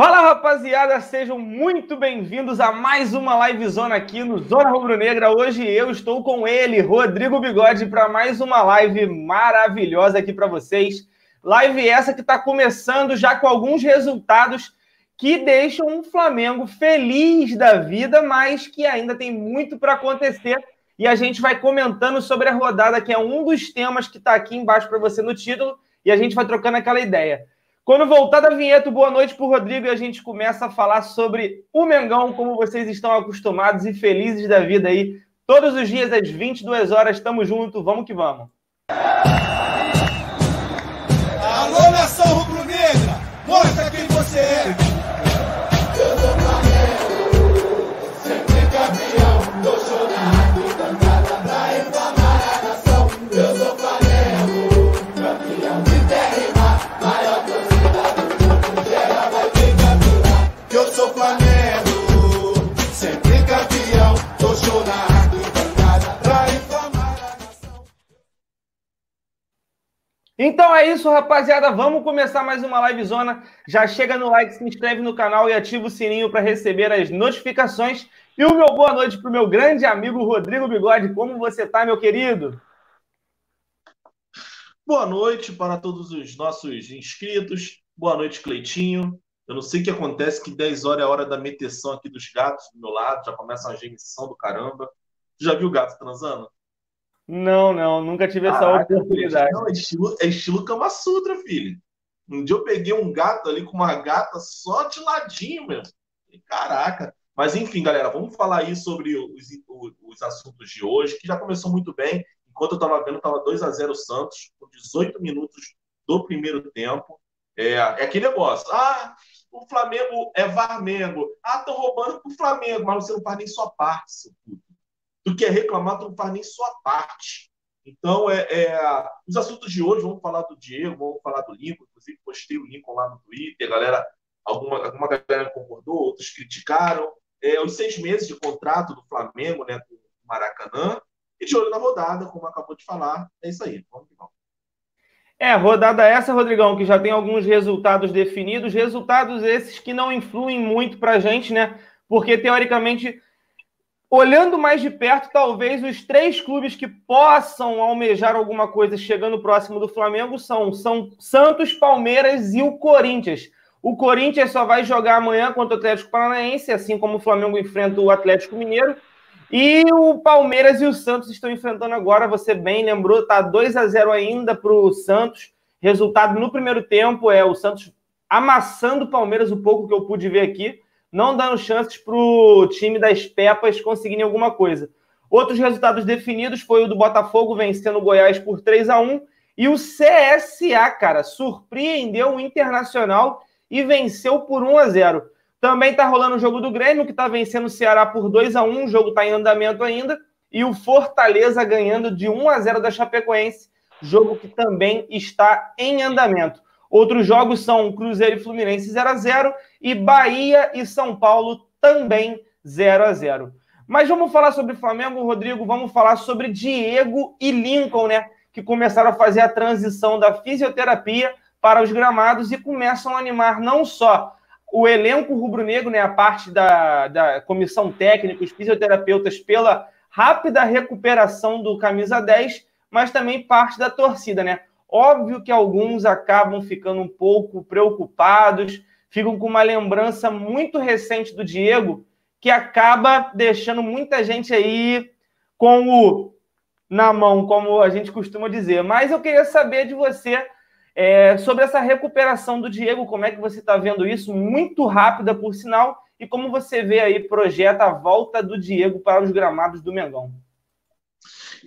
Fala rapaziada, sejam muito bem-vindos a mais uma live zona aqui no Zona Rubro Negra. Hoje eu estou com ele, Rodrigo Bigode, para mais uma live maravilhosa aqui para vocês. Live essa que está começando já com alguns resultados que deixam o Flamengo feliz da vida, mas que ainda tem muito para acontecer. E a gente vai comentando sobre a rodada, que é um dos temas que está aqui embaixo para você no título, e a gente vai trocando aquela ideia. Quando voltar da vinheta, boa noite para o Rodrigo e a gente começa a falar sobre o Mengão, como vocês estão acostumados e felizes da vida aí. Todos os dias, às 22 horas, estamos juntos, vamos que vamos. Alô, nação rubro-negra, mostra quem você é. Então é isso, rapaziada. Vamos começar mais uma live zona. Já chega no like, se inscreve no canal e ativa o sininho para receber as notificações. E o meu boa noite para o meu grande amigo Rodrigo Bigode. Como você tá, meu querido? Boa noite para todos os nossos inscritos. Boa noite, Cleitinho. Eu não sei o que acontece, que 10 horas é a hora da meteção aqui dos gatos do meu lado. Já começa uma genição do caramba. Já viu o gato transando? Não, não, nunca tive essa Caraca, oportunidade. Não, é estilo, é estilo Kama Sutra, filho. Um dia eu peguei um gato ali com uma gata só de ladinho, meu. Caraca. Mas enfim, galera, vamos falar aí sobre os, os assuntos de hoje, que já começou muito bem. Enquanto eu estava vendo, estava 2 a 0 Santos, com 18 minutos do primeiro tempo. É, é aquele negócio. Ah, o Flamengo é Varmengo. Ah, estão roubando pro Flamengo, mas você não faz nem sua parte, seu puto do que é reclamar, tu não faz nem sua parte. Então, é, é, os assuntos de hoje, vamos falar do Diego, vamos falar do Lincoln, inclusive postei o Lincoln lá no Twitter, galera, alguma, alguma galera concordou, outros criticaram. É, os seis meses de contrato do Flamengo né, com o Maracanã, e de olho na rodada, como acabou de falar, é isso aí, vamos que vamos. É, rodada essa, Rodrigão, que já tem alguns resultados definidos, resultados esses que não influem muito para a gente, né? Porque, teoricamente, olhando mais de perto, talvez os três clubes que possam almejar alguma coisa chegando próximo do Flamengo são, são Santos, Palmeiras e o Corinthians. O Corinthians só vai jogar amanhã contra o Atlético Paranaense, assim como o Flamengo enfrenta o Atlético Mineiro. E o Palmeiras e o Santos estão enfrentando agora, você bem lembrou, tá 2 a 0 ainda para o Santos. Resultado no primeiro tempo é o Santos amassando o Palmeiras, o pouco que eu pude ver aqui não dando chances para o time das Pepas conseguirem alguma coisa. Outros resultados definidos foi o do Botafogo vencendo o Goiás por 3 a 1 e o CSA, cara, surpreendeu o Internacional e venceu por 1 a 0. Também está rolando o jogo do Grêmio, que está vencendo o Ceará por 2 a 1 o jogo está em andamento ainda, e o Fortaleza ganhando de 1 a 0 da Chapecoense, jogo que também está em andamento. Outros jogos são Cruzeiro e Fluminense 0 a 0 e Bahia e São Paulo também 0 a 0. Mas vamos falar sobre Flamengo, Rodrigo, vamos falar sobre Diego e Lincoln, né? Que começaram a fazer a transição da fisioterapia para os gramados e começam a animar não só o elenco rubro-negro, né, a parte da, da comissão técnica, os fisioterapeutas, pela rápida recuperação do camisa 10, mas também parte da torcida, né? Óbvio que alguns acabam ficando um pouco preocupados, ficam com uma lembrança muito recente do Diego, que acaba deixando muita gente aí com o na mão, como a gente costuma dizer. Mas eu queria saber de você é, sobre essa recuperação do Diego, como é que você está vendo isso? Muito rápida, por sinal, e como você vê aí, projeta a volta do Diego para os gramados do Mengão.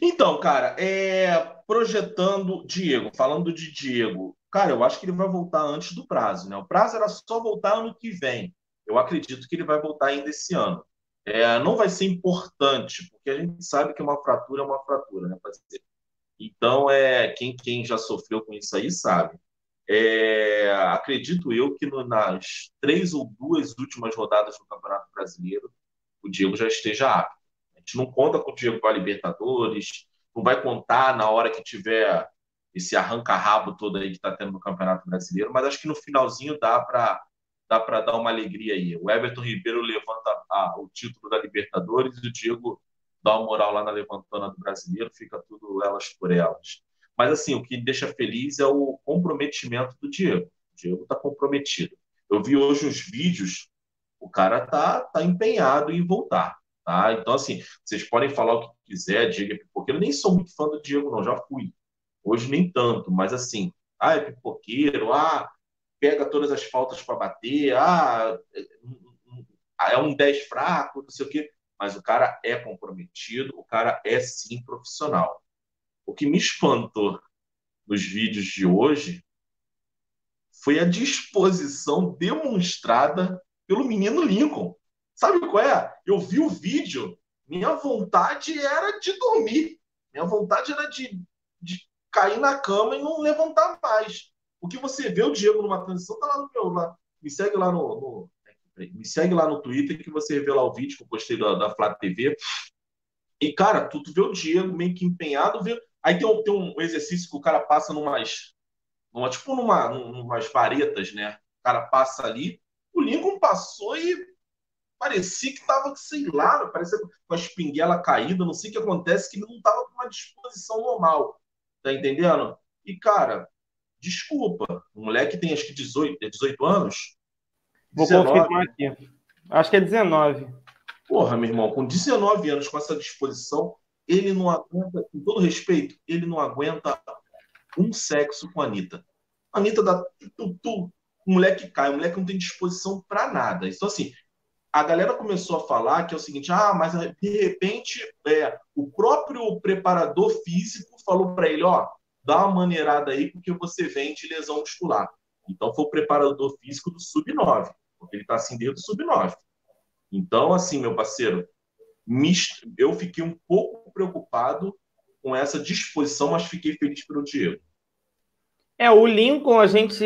Então, cara, é, projetando Diego, falando de Diego, cara, eu acho que ele vai voltar antes do prazo, né? O prazo era só voltar ano que vem. Eu acredito que ele vai voltar ainda esse ano. É, não vai ser importante, porque a gente sabe que uma fratura é uma fratura, né, parceiro? Então, é, quem, quem já sofreu com isso aí sabe. É, acredito eu que no, nas três ou duas últimas rodadas do Campeonato Brasileiro, o Diego já esteja apto gente não conta com o Diego para a Libertadores, não vai contar na hora que tiver esse arranca-rabo todo aí que está tendo no Campeonato Brasileiro, mas acho que no finalzinho dá para dá para dar uma alegria aí. O Everton Ribeiro levanta a, o título da Libertadores e o Diego dá uma moral lá na levantona do brasileiro, fica tudo elas por elas. Mas assim, o que deixa feliz é o comprometimento do Diego. O Diego está comprometido. Eu vi hoje uns vídeos, o cara tá, tá empenhado em voltar. Tá? Então, assim, vocês podem falar o que quiser, Diego é pipoqueiro. Eu nem sou muito fã do Diego, não, já fui. Hoje nem tanto, mas assim, ah, é pipoqueiro, ah, pega todas as faltas para bater, ah, é um 10 fraco, não sei o quê. Mas o cara é comprometido, o cara é sim profissional. O que me espantou nos vídeos de hoje foi a disposição demonstrada pelo menino Lincoln. Sabe qual é? Eu vi o vídeo, minha vontade era de dormir. Minha vontade era de cair na cama e não levantar mais. O que você vê o Diego numa transição, tá lá no meu. Lá. Me segue lá no, no, Me segue lá no Twitter que você vê lá o vídeo que eu postei da, da Flá TV. E, cara, tu, tu vê o Diego meio que empenhado. Vê... Aí tem um, tem um exercício que o cara passa numas. Numa, tipo numa, numas varetas, né? O cara passa ali. O Lincoln passou e parecia que tava, sei lá, parecia com a espinguela caída, não sei o que acontece, que ele não tava com uma disposição normal. Tá entendendo? E, cara, Desculpa, o moleque tem acho que 18, 18 anos. Vou 19. confirmar aqui. Acho que é 19. Porra, meu irmão, com 19 anos, com essa disposição, ele não aguenta, com todo respeito, ele não aguenta um sexo com a Anitta. A Anitta dá tu, tu, o moleque cai, o moleque não tem disposição para nada. Então, assim, a galera começou a falar que é o seguinte: ah, mas de repente é, o próprio preparador físico falou para ele: ó, dá uma maneirada aí porque você vem de lesão muscular. Então foi o preparador físico do sub-9, porque ele está assim dentro do sub-9. Então, assim, meu parceiro, eu fiquei um pouco preocupado com essa disposição, mas fiquei feliz pelo Diego. É, o Lincoln a gente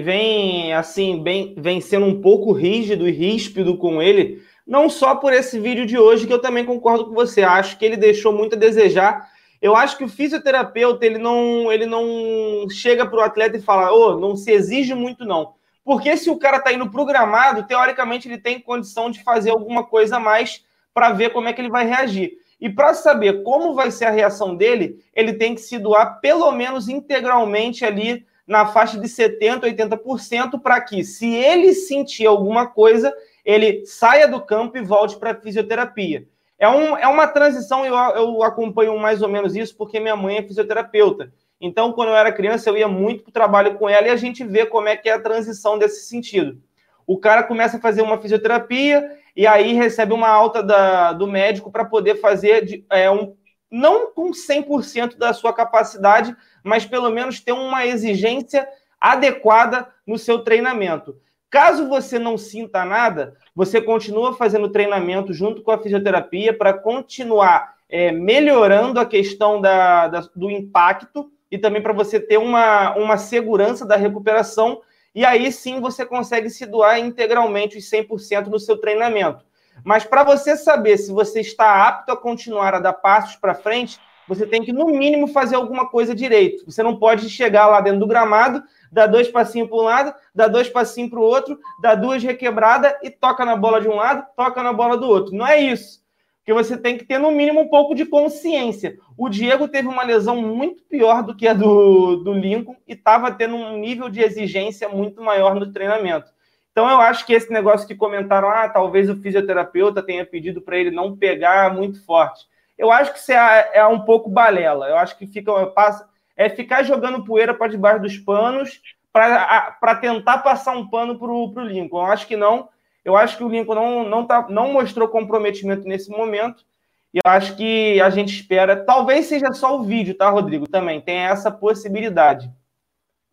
vem assim, bem, vem sendo um pouco rígido e ríspido com ele, não só por esse vídeo de hoje, que eu também concordo com você. Acho que ele deixou muito a desejar eu acho que o fisioterapeuta ele não, ele não chega para o atleta e fala, ô, oh, não se exige muito não. Porque se o cara está indo programado, teoricamente ele tem condição de fazer alguma coisa a mais para ver como é que ele vai reagir. E para saber como vai ser a reação dele, ele tem que se doar pelo menos integralmente ali na faixa de 70%, 80%, para que, se ele sentir alguma coisa, ele saia do campo e volte para a fisioterapia. É, um, é uma transição, eu, eu acompanho mais ou menos isso, porque minha mãe é fisioterapeuta. Então, quando eu era criança, eu ia muito para o trabalho com ela e a gente vê como é que é a transição desse sentido. O cara começa a fazer uma fisioterapia e aí recebe uma alta da, do médico para poder fazer de, é, um, não com 100% da sua capacidade, mas pelo menos ter uma exigência adequada no seu treinamento. Caso você não sinta nada, você continua fazendo treinamento junto com a fisioterapia para continuar é, melhorando a questão da, da, do impacto e também para você ter uma, uma segurança da recuperação. E aí sim você consegue se doar integralmente os 100% no seu treinamento. Mas para você saber se você está apto a continuar a dar passos para frente, você tem que, no mínimo, fazer alguma coisa direito. Você não pode chegar lá dentro do gramado dá dois passinhos para um lado, dá dois passinhos para o outro, dá duas requebradas e toca na bola de um lado, toca na bola do outro. Não é isso. Porque você tem que ter, no mínimo, um pouco de consciência. O Diego teve uma lesão muito pior do que a do, do Lincoln e estava tendo um nível de exigência muito maior no treinamento. Então, eu acho que esse negócio que comentaram, ah, talvez o fisioterapeuta tenha pedido para ele não pegar muito forte. Eu acho que isso é, é um pouco balela. Eu acho que fica, passa, é ficar jogando poeira para debaixo dos panos para tentar passar um pano para o Lincoln. Eu acho que não. Eu acho que o Lincoln não, não, tá, não mostrou comprometimento nesse momento. E eu acho que a gente espera. Talvez seja só o vídeo, tá, Rodrigo? Também tem essa possibilidade.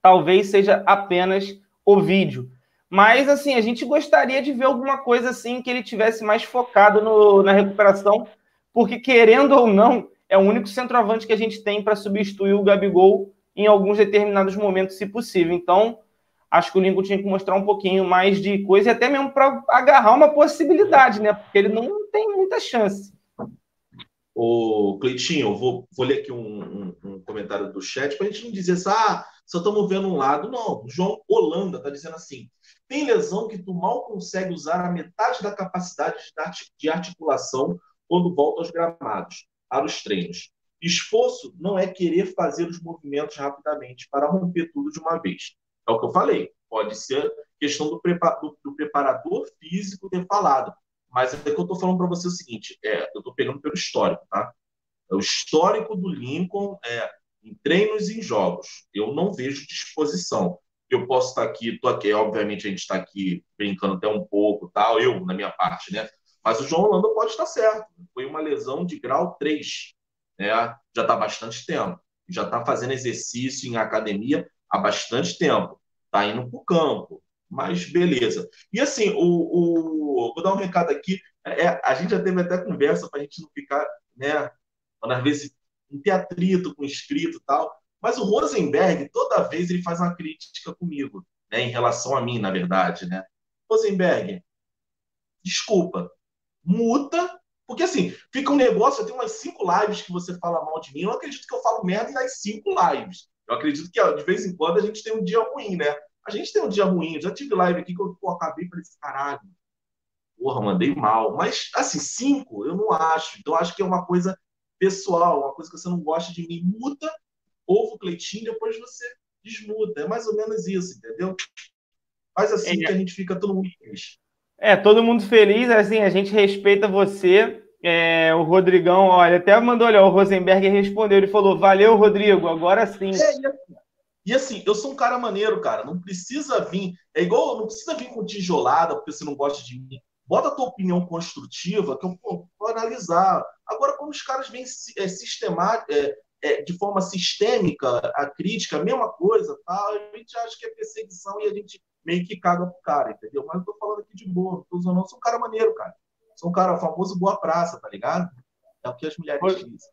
Talvez seja apenas o vídeo. Mas, assim, a gente gostaria de ver alguma coisa assim que ele tivesse mais focado no, na recuperação, porque, querendo ou não, é o único centroavante que a gente tem para substituir o Gabigol em alguns determinados momentos, se possível. Então, acho que o Lincoln tinha que mostrar um pouquinho mais de coisa e até mesmo para agarrar uma possibilidade, né? Porque ele não tem muita chance. O Cleitinho, vou, vou ler aqui um, um, um comentário do chat para a gente não dizer assim, ah, só estamos vendo um lado. Não, o João Holanda está dizendo assim: Tem lesão que tu mal consegue usar a metade da capacidade de articulação quando volta aos gramados, para os treinos. Esforço não é querer fazer os movimentos rapidamente para romper tudo de uma vez. É o que eu falei. Pode ser questão do, do, do preparador físico ter falado. Mas é que eu estou falando para você o seguinte: é, eu estou pegando pelo histórico, tá? É o histórico do Lincoln é, em treinos e em jogos. Eu não vejo disposição. Eu posso estar aqui, estou aqui, obviamente a gente está aqui brincando até um pouco, tal, eu, na minha parte, né? Mas o João Holanda pode estar certo. Foi uma lesão de grau 3. Né? Já está há bastante tempo. Já está fazendo exercício em academia há bastante tempo. Está indo para o campo. Mas beleza. E assim, o, o, vou dar um recado aqui. É, a gente já teve até conversa para a gente não ficar, né? Às vezes não ter atrito com o inscrito e tal. Mas o Rosenberg, toda vez, ele faz uma crítica comigo, né? Em relação a mim, na verdade, né? Rosenberg, desculpa, muta, porque assim, fica um negócio, eu tenho umas cinco lives que você fala mal de mim, eu não acredito que eu falo merda nas cinco lives. Eu acredito que ó, de vez em quando a gente tem um dia ruim, né? A gente tem um dia ruim, eu já tive live aqui que eu pô, acabei e falei assim, caralho, porra, mandei mal. Mas, assim, cinco, eu não acho. Então, acho que é uma coisa pessoal, uma coisa que você não gosta de mim. Muta, ouve o Cleitinho, depois você desmuta. É mais ou menos isso, entendeu? Faz assim é. que a gente fica todo mundo feliz. É, todo mundo feliz, assim, a gente respeita você. É, o Rodrigão, olha, até mandou, olha, o Rosenberg respondeu, ele falou, valeu, Rodrigo, agora sim. É, e assim, eu sou um cara maneiro, cara, não precisa vir, é igual, não precisa vir com tijolada porque você não gosta de mim. Bota a tua opinião construtiva que eu vou analisar. Agora, como os caras vêm é, sistemática, é, é, de forma sistêmica a crítica, a mesma coisa, tá? a gente acha que é perseguição e a gente meio que caga pro cara, entendeu? Mas eu tô falando aqui de boa, não tô usando, não. Sou um cara maneiro, cara. Sou um cara famoso boa praça, tá ligado? É o que as mulheres dizem.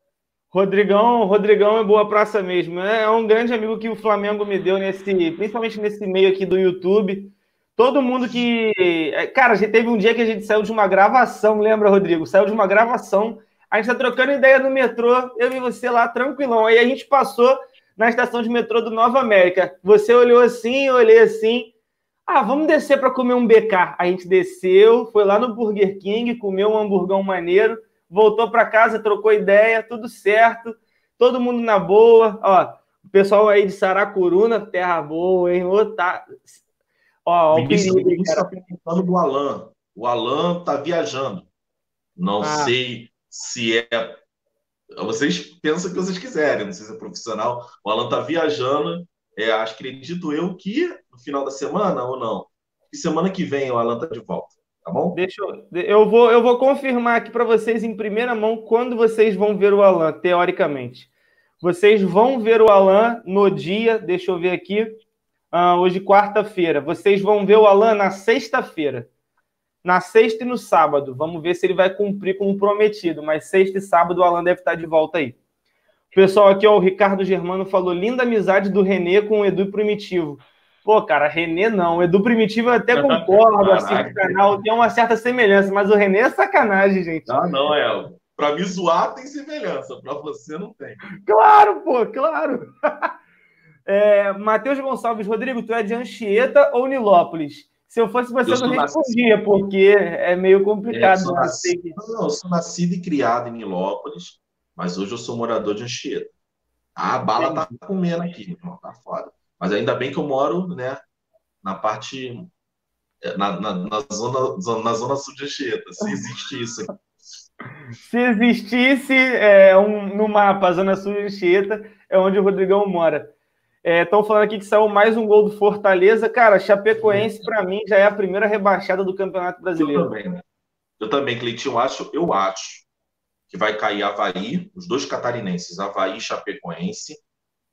Rodrigão, Rodrigão é boa praça mesmo. É, é um grande amigo que o Flamengo me deu nesse, principalmente nesse meio aqui do YouTube. Todo mundo que. É, cara, a gente teve um dia que a gente saiu de uma gravação, lembra, Rodrigo? Saiu de uma gravação. A gente tá trocando ideia no metrô, eu e você lá, tranquilão. Aí a gente passou na estação de metrô do Nova América. Você olhou assim, eu olhei assim. Ah, vamos descer para comer um BK. A gente desceu, foi lá no Burger King, comeu um hamburgão maneiro, voltou para casa, trocou ideia, tudo certo, todo mundo na boa. Ó, o pessoal aí de Saracuruna, terra boa, hein? Ô, tá... Ó, o perigo, está perguntando do Alan. O Alan tá viajando. Não ah. sei se é. Vocês pensam que vocês quiserem, não sei se é profissional. O Alan tá viajando. É, acredito eu que no final da semana ou não. E semana que vem o Alan tá de volta. Tá bom? Deixa eu, eu vou eu vou confirmar aqui para vocês em primeira mão quando vocês vão ver o Alan, teoricamente. Vocês vão ver o Alan no dia, deixa eu ver aqui, uh, hoje quarta-feira. Vocês vão ver o Alan na sexta-feira. Na sexta e no sábado. Vamos ver se ele vai cumprir como prometido. Mas sexta e sábado o Alan deve estar de volta aí. Pessoal aqui, ó, o Ricardo Germano falou: linda amizade do Renê com o Edu Primitivo. Pô, cara, Renê não. Edu Primitivo eu até concordo, assim, o canal tem uma certa semelhança, mas o Renê é sacanagem, gente. Não, não, é. Pra me zoar tem semelhança, pra você não tem. Claro, pô, claro. É, Matheus Gonçalves, Rodrigo, tu é de Anchieta ou Nilópolis? Se eu fosse você, eu não respondia, nascido. porque é meio complicado. É, eu sou nascido, não, eu sou nascido e criado em Nilópolis, mas hoje eu sou morador de Anchieta. Ah, a bala tá comendo aqui, irmão, tá foda. Mas ainda bem que eu moro, né, na parte é, na, na, na, zona, na zona sul de Anchieta, se existe isso aqui. Se existisse é, um, no mapa a Zona Sul de Anchieta, é onde o Rodrigão mora. Estão é, falando aqui que saiu mais um gol do Fortaleza. Cara, Chapecoense, para mim, já é a primeira rebaixada do Campeonato Brasileiro. Eu também, né? Eu também, Cleitinho, acho, eu acho que vai cair Havaí, os dois catarinenses, Havaí e Chapecoense.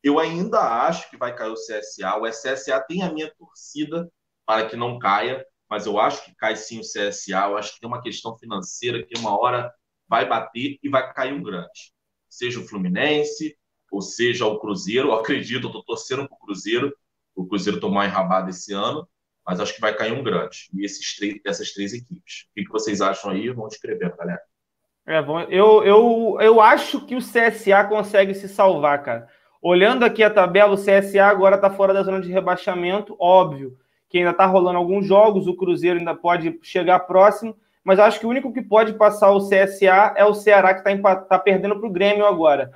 Eu ainda acho que vai cair o CSA. O CSA tem a minha torcida para que não caia, mas eu acho que cai sim o CSA. Eu acho que tem uma questão financeira que uma hora vai bater e vai cair um grande. Seja o Fluminense, ou seja o Cruzeiro. Eu acredito, eu estou torcendo para o Cruzeiro. O Cruzeiro tomou uma enrabada esse ano, mas acho que vai cair um grande. E esses três, essas três equipes. O que, vocês acham aí? Vão escrever, galera. É bom. Eu, eu, eu acho que o CSA consegue se salvar, cara. Olhando aqui a tabela, o CSA agora está fora da zona de rebaixamento, óbvio que ainda está rolando alguns jogos, o Cruzeiro ainda pode chegar próximo, mas acho que o único que pode passar o CSA é o Ceará, que está tá perdendo para o Grêmio agora.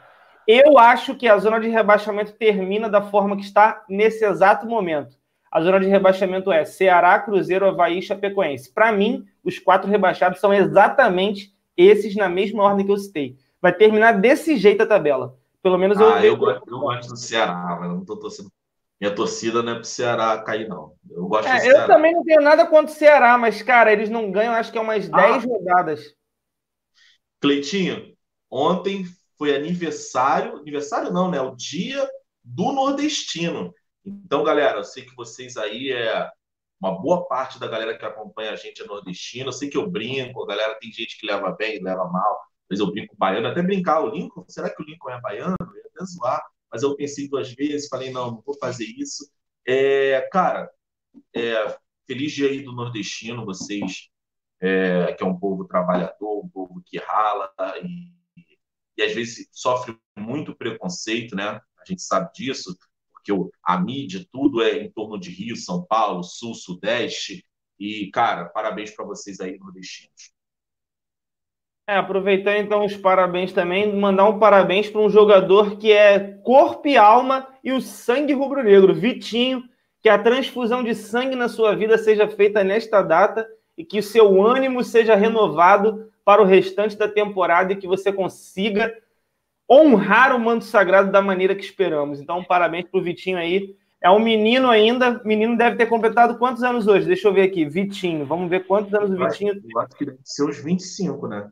Eu acho que a zona de rebaixamento termina da forma que está nesse exato momento. A zona de rebaixamento é Ceará, Cruzeiro, Havaí e Chapecoense. Para mim, os quatro rebaixados são exatamente esses na mesma ordem que eu citei. Vai terminar desse jeito a tabela. Pelo menos eu. Ah, eu, eu gosto do Ceará, mas não tô torcendo. Minha torcida não é pro Ceará cair, não. Eu gosto é, do Ceará. Eu também não tenho nada contra o Ceará, mas, cara, eles não ganham, acho que é umas ah. 10 rodadas. Cleitinho, ontem foi aniversário. Aniversário não, né? O dia do nordestino. Então, galera, eu sei que vocês aí é uma boa parte da galera que acompanha a gente é nordestina. Eu sei que eu brinco, a galera tem gente que leva bem, leva mal. Mas eu brinco baiano, até brincar o Lincoln. Será que o Lincoln é baiano? Até zoar. Mas eu pensei duas vezes, falei, não, não vou fazer isso. É, cara, é, feliz dia aí do nordestino, vocês, é, que é um povo trabalhador, um povo que rala e, e às vezes sofre muito preconceito, né? A gente sabe disso porque a mídia, tudo é em torno de Rio, São Paulo, Sul, Sudeste. E, cara, parabéns para vocês aí, nordestinos. É, aproveitando então os parabéns também, mandar um parabéns para um jogador que é corpo e alma e o sangue rubro-negro, Vitinho, que a transfusão de sangue na sua vida seja feita nesta data e que o seu ânimo seja renovado para o restante da temporada e que você consiga honrar o manto sagrado da maneira que esperamos. Então, parabéns para o Vitinho aí. É um menino ainda. Menino deve ter completado quantos anos hoje? Deixa eu ver aqui. Vitinho. Vamos ver quantos anos o Vitinho tem. Eu acho que deve ser uns 25, né?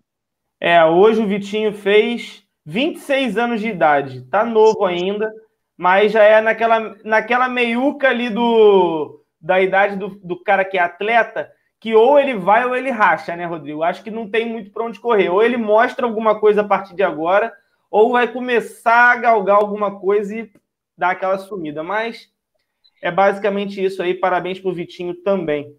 É, hoje o Vitinho fez 26 anos de idade. Tá novo ainda, mas já é naquela, naquela meiuca ali do, da idade do, do cara que é atleta, que ou ele vai ou ele racha, né, Rodrigo? Acho que não tem muito para onde correr. Ou ele mostra alguma coisa a partir de agora, ou vai começar a galgar alguma coisa e dar aquela sumida. Mas é basicamente isso aí. Parabéns para o Vitinho também.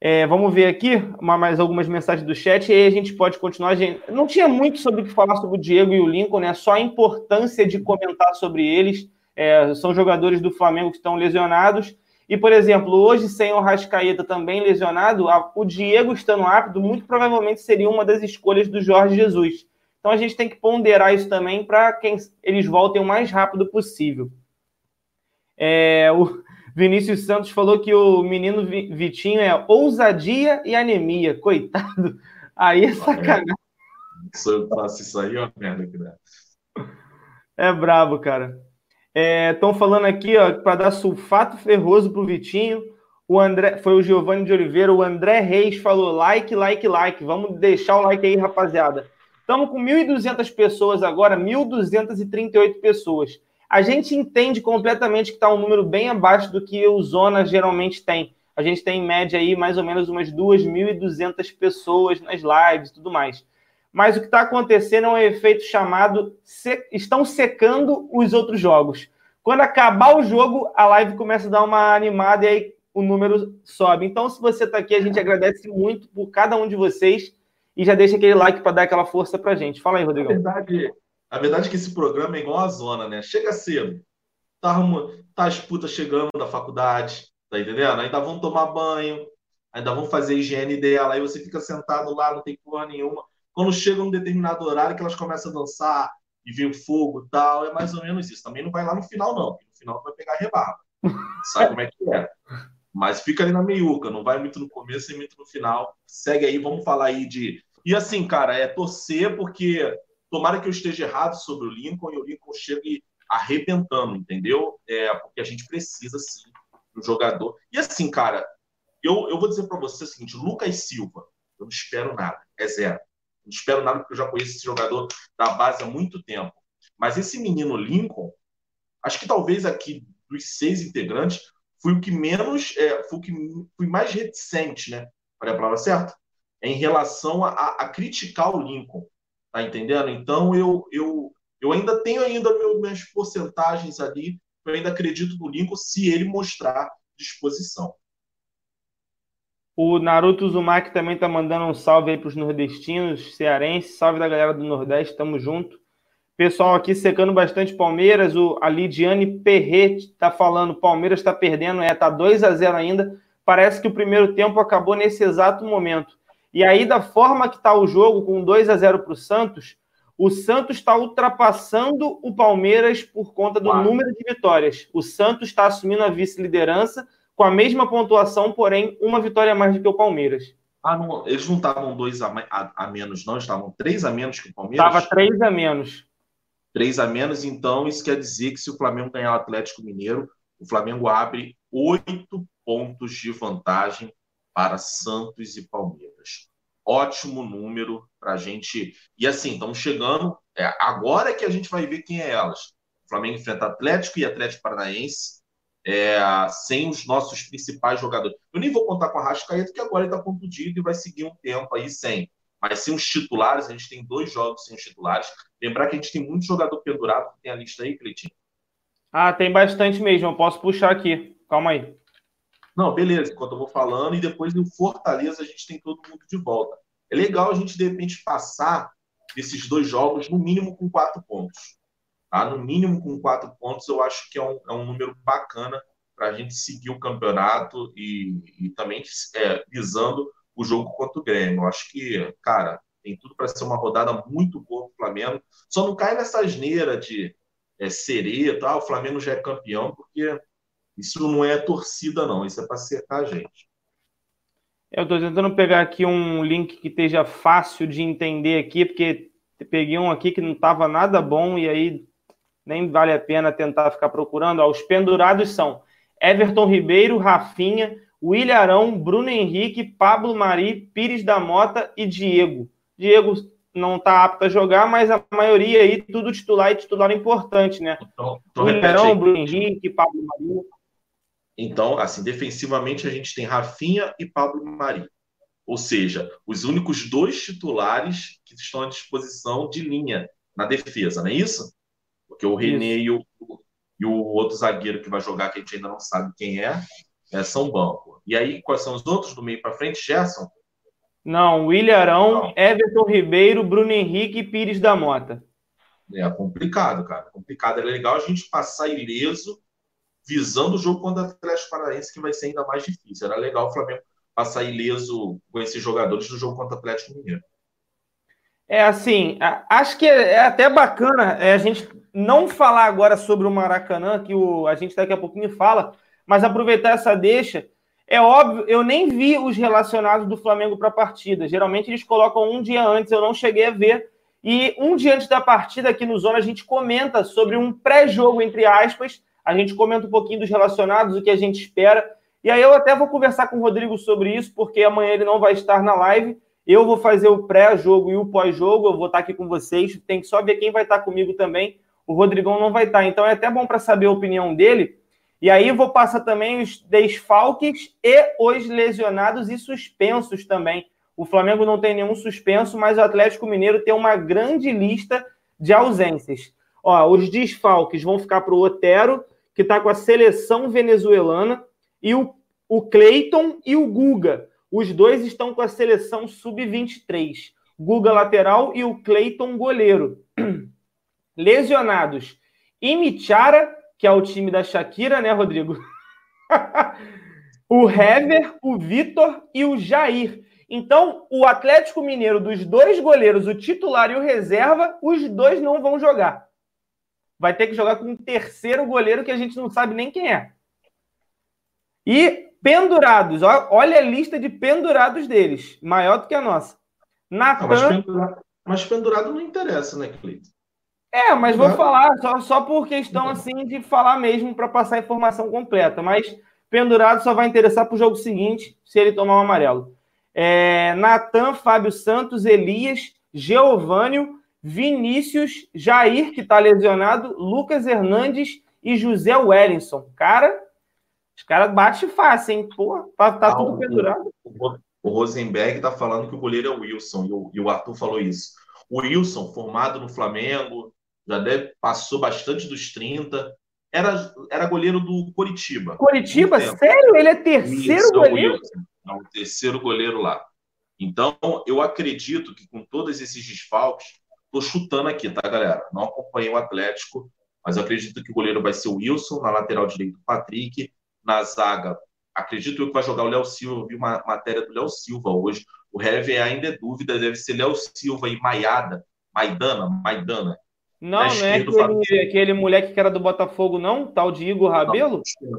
É, vamos ver aqui uma, mais algumas mensagens do chat e aí a gente pode continuar. Gente, não tinha muito sobre o que falar sobre o Diego e o Lincoln, né? Só a importância de comentar sobre eles. É, são jogadores do Flamengo que estão lesionados. E, por exemplo, hoje, sem o Rascaeta também lesionado, a, o Diego estando apto, muito provavelmente seria uma das escolhas do Jorge Jesus. Então a gente tem que ponderar isso também para que eles voltem o mais rápido possível. É, o Vinícius Santos falou que o menino Vitinho é ousadia e anemia. Coitado. Aí é sacanagem. Se eu faço isso aí, é uma merda que dá. É brabo, cara. Estão é, falando aqui, ó, para dar sulfato ferroso pro Vitinho. O André, foi o Giovanni de Oliveira, o André Reis falou like, like, like. Vamos deixar o like aí, rapaziada. Estamos com 1.200 pessoas agora, 1.238 pessoas. A gente entende completamente que está um número bem abaixo do que o Zona geralmente tem. A gente tem em média aí mais ou menos umas 2.200 pessoas nas lives e tudo mais. Mas o que está acontecendo é um efeito chamado estão secando os outros jogos. Quando acabar o jogo, a live começa a dar uma animada e aí o número sobe. Então, se você está aqui, a gente agradece muito por cada um de vocês e já deixa aquele like para dar aquela força para gente. Fala aí, Rodrigo. A verdade, a verdade é que esse programa é igual a zona, né? Chega cedo, tá, tá as putas chegando da faculdade, tá entendendo? Ainda vão tomar banho, ainda vão fazer a higiene dela, aí você fica sentado lá, não tem porra nenhuma. Quando chega um determinado horário que elas começam a dançar e vem o fogo e tal, é mais ou menos isso. Também não vai lá no final, não, porque no final vai pegar rebarba. Sabe como é que é? Mas fica ali na meiuca, não vai muito no começo e muito no final. Segue aí, vamos falar aí de e assim, cara, é torcer porque tomara que eu esteja errado sobre o Lincoln e o Lincoln chegue arrebentando, entendeu? É, porque a gente precisa, sim, do jogador. E assim, cara, eu, eu vou dizer para você o seguinte: Lucas Silva, eu não espero nada, é zero. Não espero nada porque eu já conheço esse jogador da base há muito tempo. Mas esse menino Lincoln, acho que talvez aqui dos seis integrantes, fui o que menos, é, fui o que fui mais reticente, né? Para a palavra certa? em relação a, a, criticar o Lincoln, tá entendendo? Então eu, eu, eu ainda tenho ainda minhas porcentagens ali, eu ainda acredito no Lincoln se ele mostrar disposição. O Naruto Uzumaki também está mandando um salve aí para os nordestinos, cearenses, salve da galera do Nordeste, tamo junto. Pessoal aqui secando bastante Palmeiras. O, a Lidiane Perret está falando: Palmeiras está perdendo, é, tá 2 a 0 ainda. Parece que o primeiro tempo acabou nesse exato momento. E aí, da forma que está o jogo, com 2 a 0 para o Santos, o Santos está ultrapassando o Palmeiras por conta do Uau. número de vitórias. O Santos está assumindo a vice-liderança com a mesma pontuação, porém, uma vitória a mais do que o Palmeiras. Ah, não, eles não estavam dois a, a, a, menos, não? Estavam três a menos que o Palmeiras? Estava três a menos. 3 a menos, então isso quer dizer que se o Flamengo ganhar o Atlético Mineiro, o Flamengo abre oito pontos de vantagem para Santos e Palmeiras. Ótimo número para a gente. E assim, estamos chegando. É, agora que a gente vai ver quem é elas. O Flamengo enfrenta Atlético e Atlético Paranaense é, sem os nossos principais jogadores. Eu nem vou contar com a Rascaeta, que agora ele está contundido e vai seguir um tempo aí sem. Mas sem os titulares, a gente tem dois jogos sem os titulares. Lembrar que a gente tem muito jogador pendurado. Tem a lista aí, Cleitinho? Ah, tem bastante mesmo. Eu posso puxar aqui. Calma aí. Não, beleza, enquanto eu vou falando, e depois no Fortaleza a gente tem todo mundo de volta. É legal a gente, de repente, passar esses dois jogos, no mínimo, com quatro pontos. Tá? No mínimo, com quatro pontos, eu acho que é um, é um número bacana para a gente seguir o campeonato e, e também é, visando o jogo contra o Grêmio. Eu acho que, cara, tem tudo para ser uma rodada muito boa para o Flamengo. Só não cai nessa asneira de é, sereia, tá? o Flamengo já é campeão, porque isso não é torcida, não. Isso é para cercar a gente. Eu estou tentando pegar aqui um link que esteja fácil de entender aqui, porque peguei um aqui que não estava nada bom e aí nem vale a pena tentar ficar procurando. Ó, os pendurados são Everton Ribeiro, Rafinha, William Arão, Bruno Henrique, Pablo Mari, Pires da Mota e Diego. Diego não está apto a jogar, mas a maioria aí, tudo titular e titular importante, né? Então, então William Arão, Bruno Henrique, Pablo Mari. Então, assim, defensivamente a gente tem Rafinha e Pablo Mari. Ou seja, os únicos dois titulares que estão à disposição de linha na defesa, não é isso? Porque o René e o, e o outro zagueiro que vai jogar, que a gente ainda não sabe quem é, é São Banco. E aí, quais são os outros do meio para frente? Gerson? Não, William Arão. Everton Ribeiro, Bruno Henrique e Pires da Mota. É complicado, cara. Complicado. É legal a gente passar ileso, visando o jogo contra o Atlético Paranaense, que vai ser ainda mais difícil. Era legal o Flamengo passar ileso com esses jogadores no jogo contra o Atlético Mineiro. É assim, acho que é até bacana é, a gente não falar agora sobre o Maracanã, que o, a gente daqui a pouquinho fala, mas aproveitar essa deixa. É óbvio, eu nem vi os relacionados do Flamengo para a partida. Geralmente eles colocam um dia antes, eu não cheguei a ver. E um dia antes da partida, aqui no Zona, a gente comenta sobre um pré-jogo, entre aspas. A gente comenta um pouquinho dos relacionados, o que a gente espera. E aí eu até vou conversar com o Rodrigo sobre isso, porque amanhã ele não vai estar na live. Eu vou fazer o pré-jogo e o pós-jogo, eu vou estar aqui com vocês. Tem que só ver quem vai estar comigo também. O Rodrigão não vai estar. Então é até bom para saber a opinião dele e aí vou passar também os desfalques e os lesionados e suspensos também. O Flamengo não tem nenhum suspenso, mas o Atlético Mineiro tem uma grande lista de ausências. Ó, os desfalques vão ficar para o Otero, que está com a seleção venezuelana, e o, o Cleiton e o Guga. Os dois estão com a seleção sub-23. Guga lateral e o Cleiton goleiro. Lesionados. Imichara que é o time da Shakira, né, Rodrigo? o Hever, o Vitor e o Jair. Então, o Atlético Mineiro, dos dois goleiros, o titular e o reserva, os dois não vão jogar. Vai ter que jogar com um terceiro goleiro que a gente não sabe nem quem é. E pendurados, olha a lista de pendurados deles, maior do que a nossa. Natan... Ah, mas, pendurado, mas pendurado não interessa, né, Cleiton? É, mas vou falar só, só por questão assim de falar mesmo para passar a informação completa. Mas pendurado só vai interessar para o jogo seguinte, se ele tomar um amarelo. É, Natan, Fábio Santos, Elias, Geovânio, Vinícius, Jair, que está lesionado, Lucas Hernandes e José Wellington. Cara, os caras batem fácil, hein? Pô, tá, tá ah, tudo pendurado. O, o Rosenberg tá falando que o goleiro é o Wilson, e o, e o Arthur falou isso. O Wilson, formado no Flamengo, já deve, passou bastante dos 30. Era, era goleiro do Coritiba. Coritiba? Sério? Ele é terceiro Isso, goleiro? Wilson, é o terceiro goleiro lá. Então, eu acredito que com todos esses desfalques, tô chutando aqui, tá, galera? Não acompanhei o Atlético, mas eu acredito que o goleiro vai ser o Wilson, na lateral direito o Patrick, na zaga, acredito eu que vai jogar o Léo Silva, eu vi uma matéria do Léo Silva hoje, o Hever ainda é dúvida, deve ser Léo Silva e Maiada, Maidana, Maidana. Não, não é aquele, aquele, moleque que era do Botafogo, não? Tal de Igor Rabelo? Não,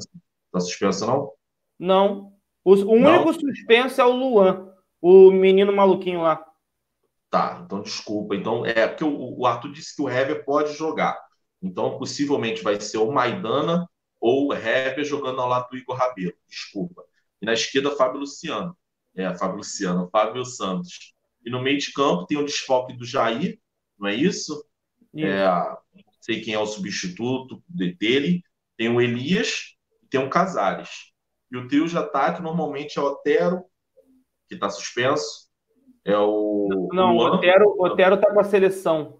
tá suspenso, não? Não. O, o único suspenso é o Luan, o menino maluquinho lá. Tá, então desculpa. Então, é porque o, o Arthur disse que o Hever pode jogar. Então, possivelmente vai ser o Maidana ou o Hever jogando ao lado do Igor Rabelo. Desculpa. E na esquerda, Fábio Luciano. É, Fábio Luciano, Fábio Santos. E no meio de campo tem o desfoque do Jair, não é isso? É, não sei quem é o substituto dele. Tem o Elias e tem o Casares. E o trio de ataque normalmente é o Otero, que está suspenso. É o. Não, o Otero, Otero está com a seleção.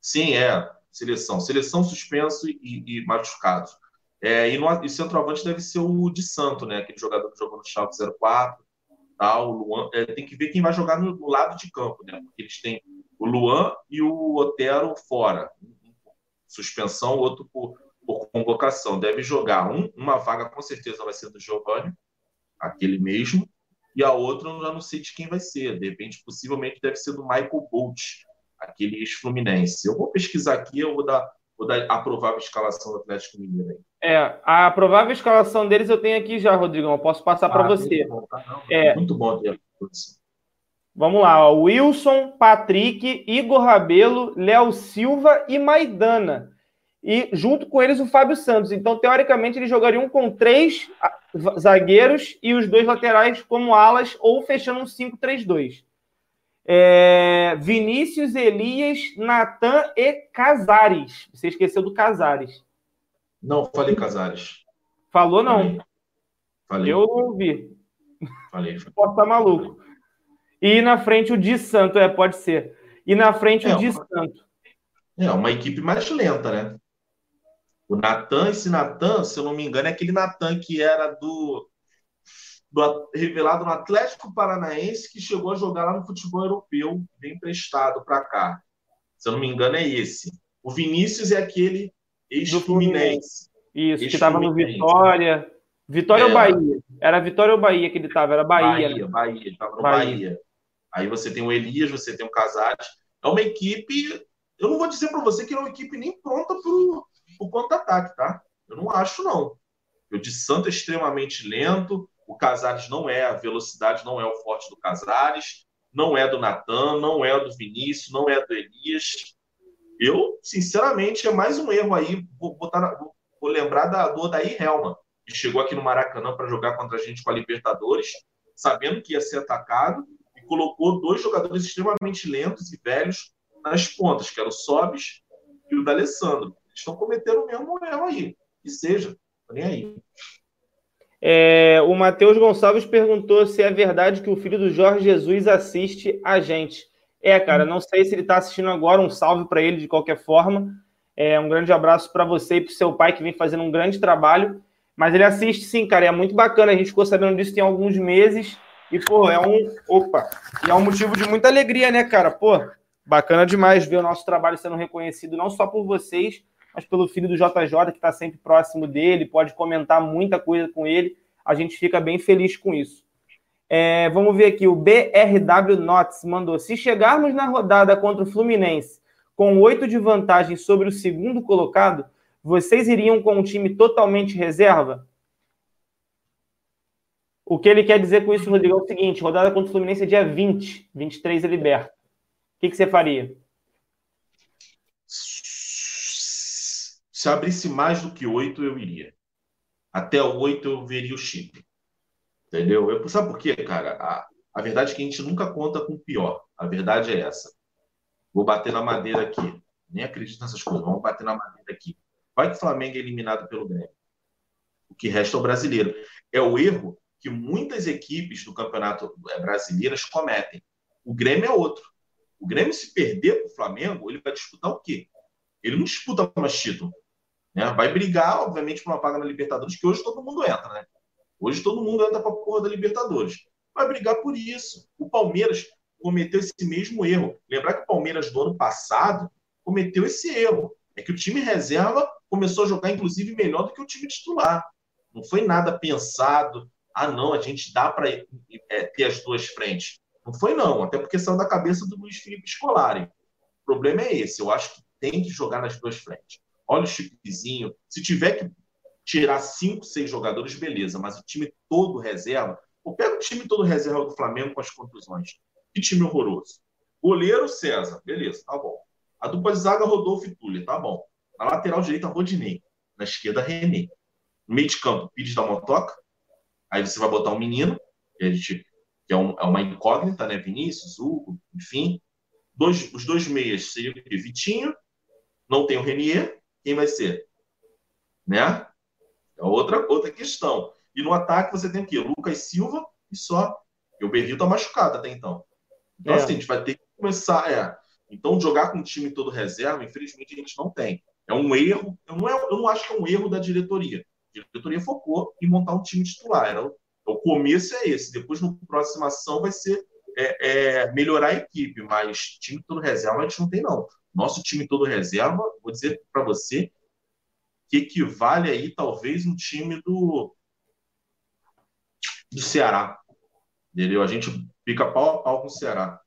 Sim, é. Seleção. Seleção suspenso e, e machucados. É, e, no, e centroavante deve ser o de Santo, né? Aquele jogador que jogou no Schalke 04. Tal, o Luan, é, tem que ver quem vai jogar no, no, lado de campo, né? Porque eles têm o Luan e o Otero fora. Suspensão, outro por, por convocação. Deve jogar. Um, uma vaga com certeza vai ser do Giovanni, aquele mesmo. E a outra eu já não sei de quem vai ser. De repente, possivelmente, deve ser do Michael Bolt, aquele ex-Fluminense. Eu vou pesquisar aqui, eu vou dar, vou dar a provável escalação do Atlético Mineiro aí. É, a provável escalação deles eu tenho aqui já, Rodrigão. Eu posso passar ah, para você. Bom, tá? é. Muito bom ter Vamos lá, ó. Wilson, Patrick, Igor Rabelo, Léo Silva e Maidana. E junto com eles o Fábio Santos. Então, teoricamente, eles jogariam com três zagueiros e os dois laterais como alas ou fechando um 5-3-2. É... Vinícius, Elias, Natan e Casares. Você esqueceu do Casares. Não, falei Casares. Falou não. Falei. Eu ouvi. Falei. Posso estar maluco. E na frente o Di Santo, é, pode ser. E na frente é, o Di uma... Santo. É, uma equipe mais lenta, né? O Natan, esse Natan, se eu não me engano, é aquele Natan que era do, do, revelado no Atlético Paranaense que chegou a jogar lá no futebol europeu, bem emprestado para cá. Se eu não me engano, é esse. O Vinícius é aquele ex-Fluminense. Isso, ex que estava no Vitória. Vitória é. ou Bahia? Era Vitória ou Bahia que ele estava? Era Bahia. Bahia, né? Bahia, ele estava no Bahia. Bahia. Aí você tem o Elias, você tem o Casares. É uma equipe. Eu não vou dizer para você que é uma equipe nem pronta para o contra-ataque, tá? Eu não acho, não. O de Santo é extremamente lento. O Casares não é, a velocidade não é o forte do Casares, não é do Natan, não é do Vinícius, não é do Elias. Eu, sinceramente, é mais um erro aí. Vou, botar, vou lembrar da, do Odair Helma, que chegou aqui no Maracanã para jogar contra a gente com a Libertadores, sabendo que ia ser atacado, e colocou dois jogadores extremamente lentos e velhos nas pontas, que eram o Sobis e o D'Alessandro. Estão cometendo o mesmo erro aí. Que seja, nem aí. É, o Matheus Gonçalves perguntou se é verdade que o filho do Jorge Jesus assiste a gente. É, cara, não sei se ele está assistindo agora, um salve para ele de qualquer forma. É, um grande abraço para você e para seu pai, que vem fazendo um grande trabalho. Mas ele assiste sim, cara, é muito bacana. A gente ficou sabendo disso tem alguns meses. E, pô, é um. Opa! E é um motivo de muita alegria, né, cara? Pô, bacana demais ver o nosso trabalho sendo reconhecido, não só por vocês, mas pelo filho do JJ, que está sempre próximo dele, pode comentar muita coisa com ele. A gente fica bem feliz com isso. É, vamos ver aqui, o BRW Notes mandou: se chegarmos na rodada contra o Fluminense com oito de vantagem sobre o segundo colocado, vocês iriam com um time totalmente reserva? O que ele quer dizer com isso, Rodrigo, é o seguinte: rodada contra o Fluminense é dia 20, 23 é liberto. O que, que você faria? Se abrisse mais do que oito, eu iria. Até oito eu veria o chip. Entendeu? Eu, sabe por quê, cara? A, a verdade é que a gente nunca conta com o pior. A verdade é essa. Vou bater na madeira aqui. Nem acredito nessas coisas. Vamos bater na madeira aqui. Vai que o Flamengo é eliminado pelo Grêmio. O que resta é o brasileiro. É o erro que muitas equipes do campeonato é, brasileiras cometem. O Grêmio é outro. O Grêmio, se perder para o Flamengo, ele vai disputar o quê? Ele não disputa mais título. Né? Vai brigar, obviamente, por uma vaga na Libertadores, que hoje todo mundo entra, né? Hoje todo mundo entra para a porra da Libertadores. Vai brigar por isso. O Palmeiras, cometeu esse mesmo erro. Lembrar que o Palmeiras do ano passado cometeu esse erro. É que o time reserva começou a jogar, inclusive, melhor do que o time titular. Não foi nada pensado. Ah, não, a gente dá para é, ter as duas frentes. Não foi, não. Até porque saiu da cabeça do Luiz Felipe Scolari. O problema é esse. Eu acho que tem que jogar nas duas frentes. Olha o Chiquezinho. Se tiver que tirar cinco, seis jogadores, beleza. Mas o time todo reserva. Ou pega o time todo reserva do Flamengo com as contusões. Que time horroroso. Goleiro, César. Beleza, tá bom. A dupla de zaga, Rodolfo e Túlio. Tá bom. Na lateral direita, Rodinei. Na esquerda, René. No meio de campo, Pires da Motoca. Aí você vai botar um menino, que, a gente, que é, um, é, uma incógnita, né? Vinícius, Hugo, enfim. Dois, os dois meias seriam o Vitinho. Não tem o Renier. Quem vai ser? Né? É outra, outra questão. E no ataque você tem o quê? Lucas Silva e só. E o Berril tá machucado até então. Então, é. assim, a gente vai ter que começar. É, então, jogar com o time todo reserva, infelizmente, a gente não tem. É um erro, eu não, é, eu não acho que é um erro da diretoria. A diretoria focou em montar um time titular. Era o, o começo é esse. Depois, no próxima ação, vai ser é, é, melhorar a equipe. Mas time todo reserva a gente não tem, não. Nosso time todo reserva, vou dizer para você, que equivale aí, talvez, um time do, do Ceará. Entendeu? A gente fica pau a pau com o Ceará.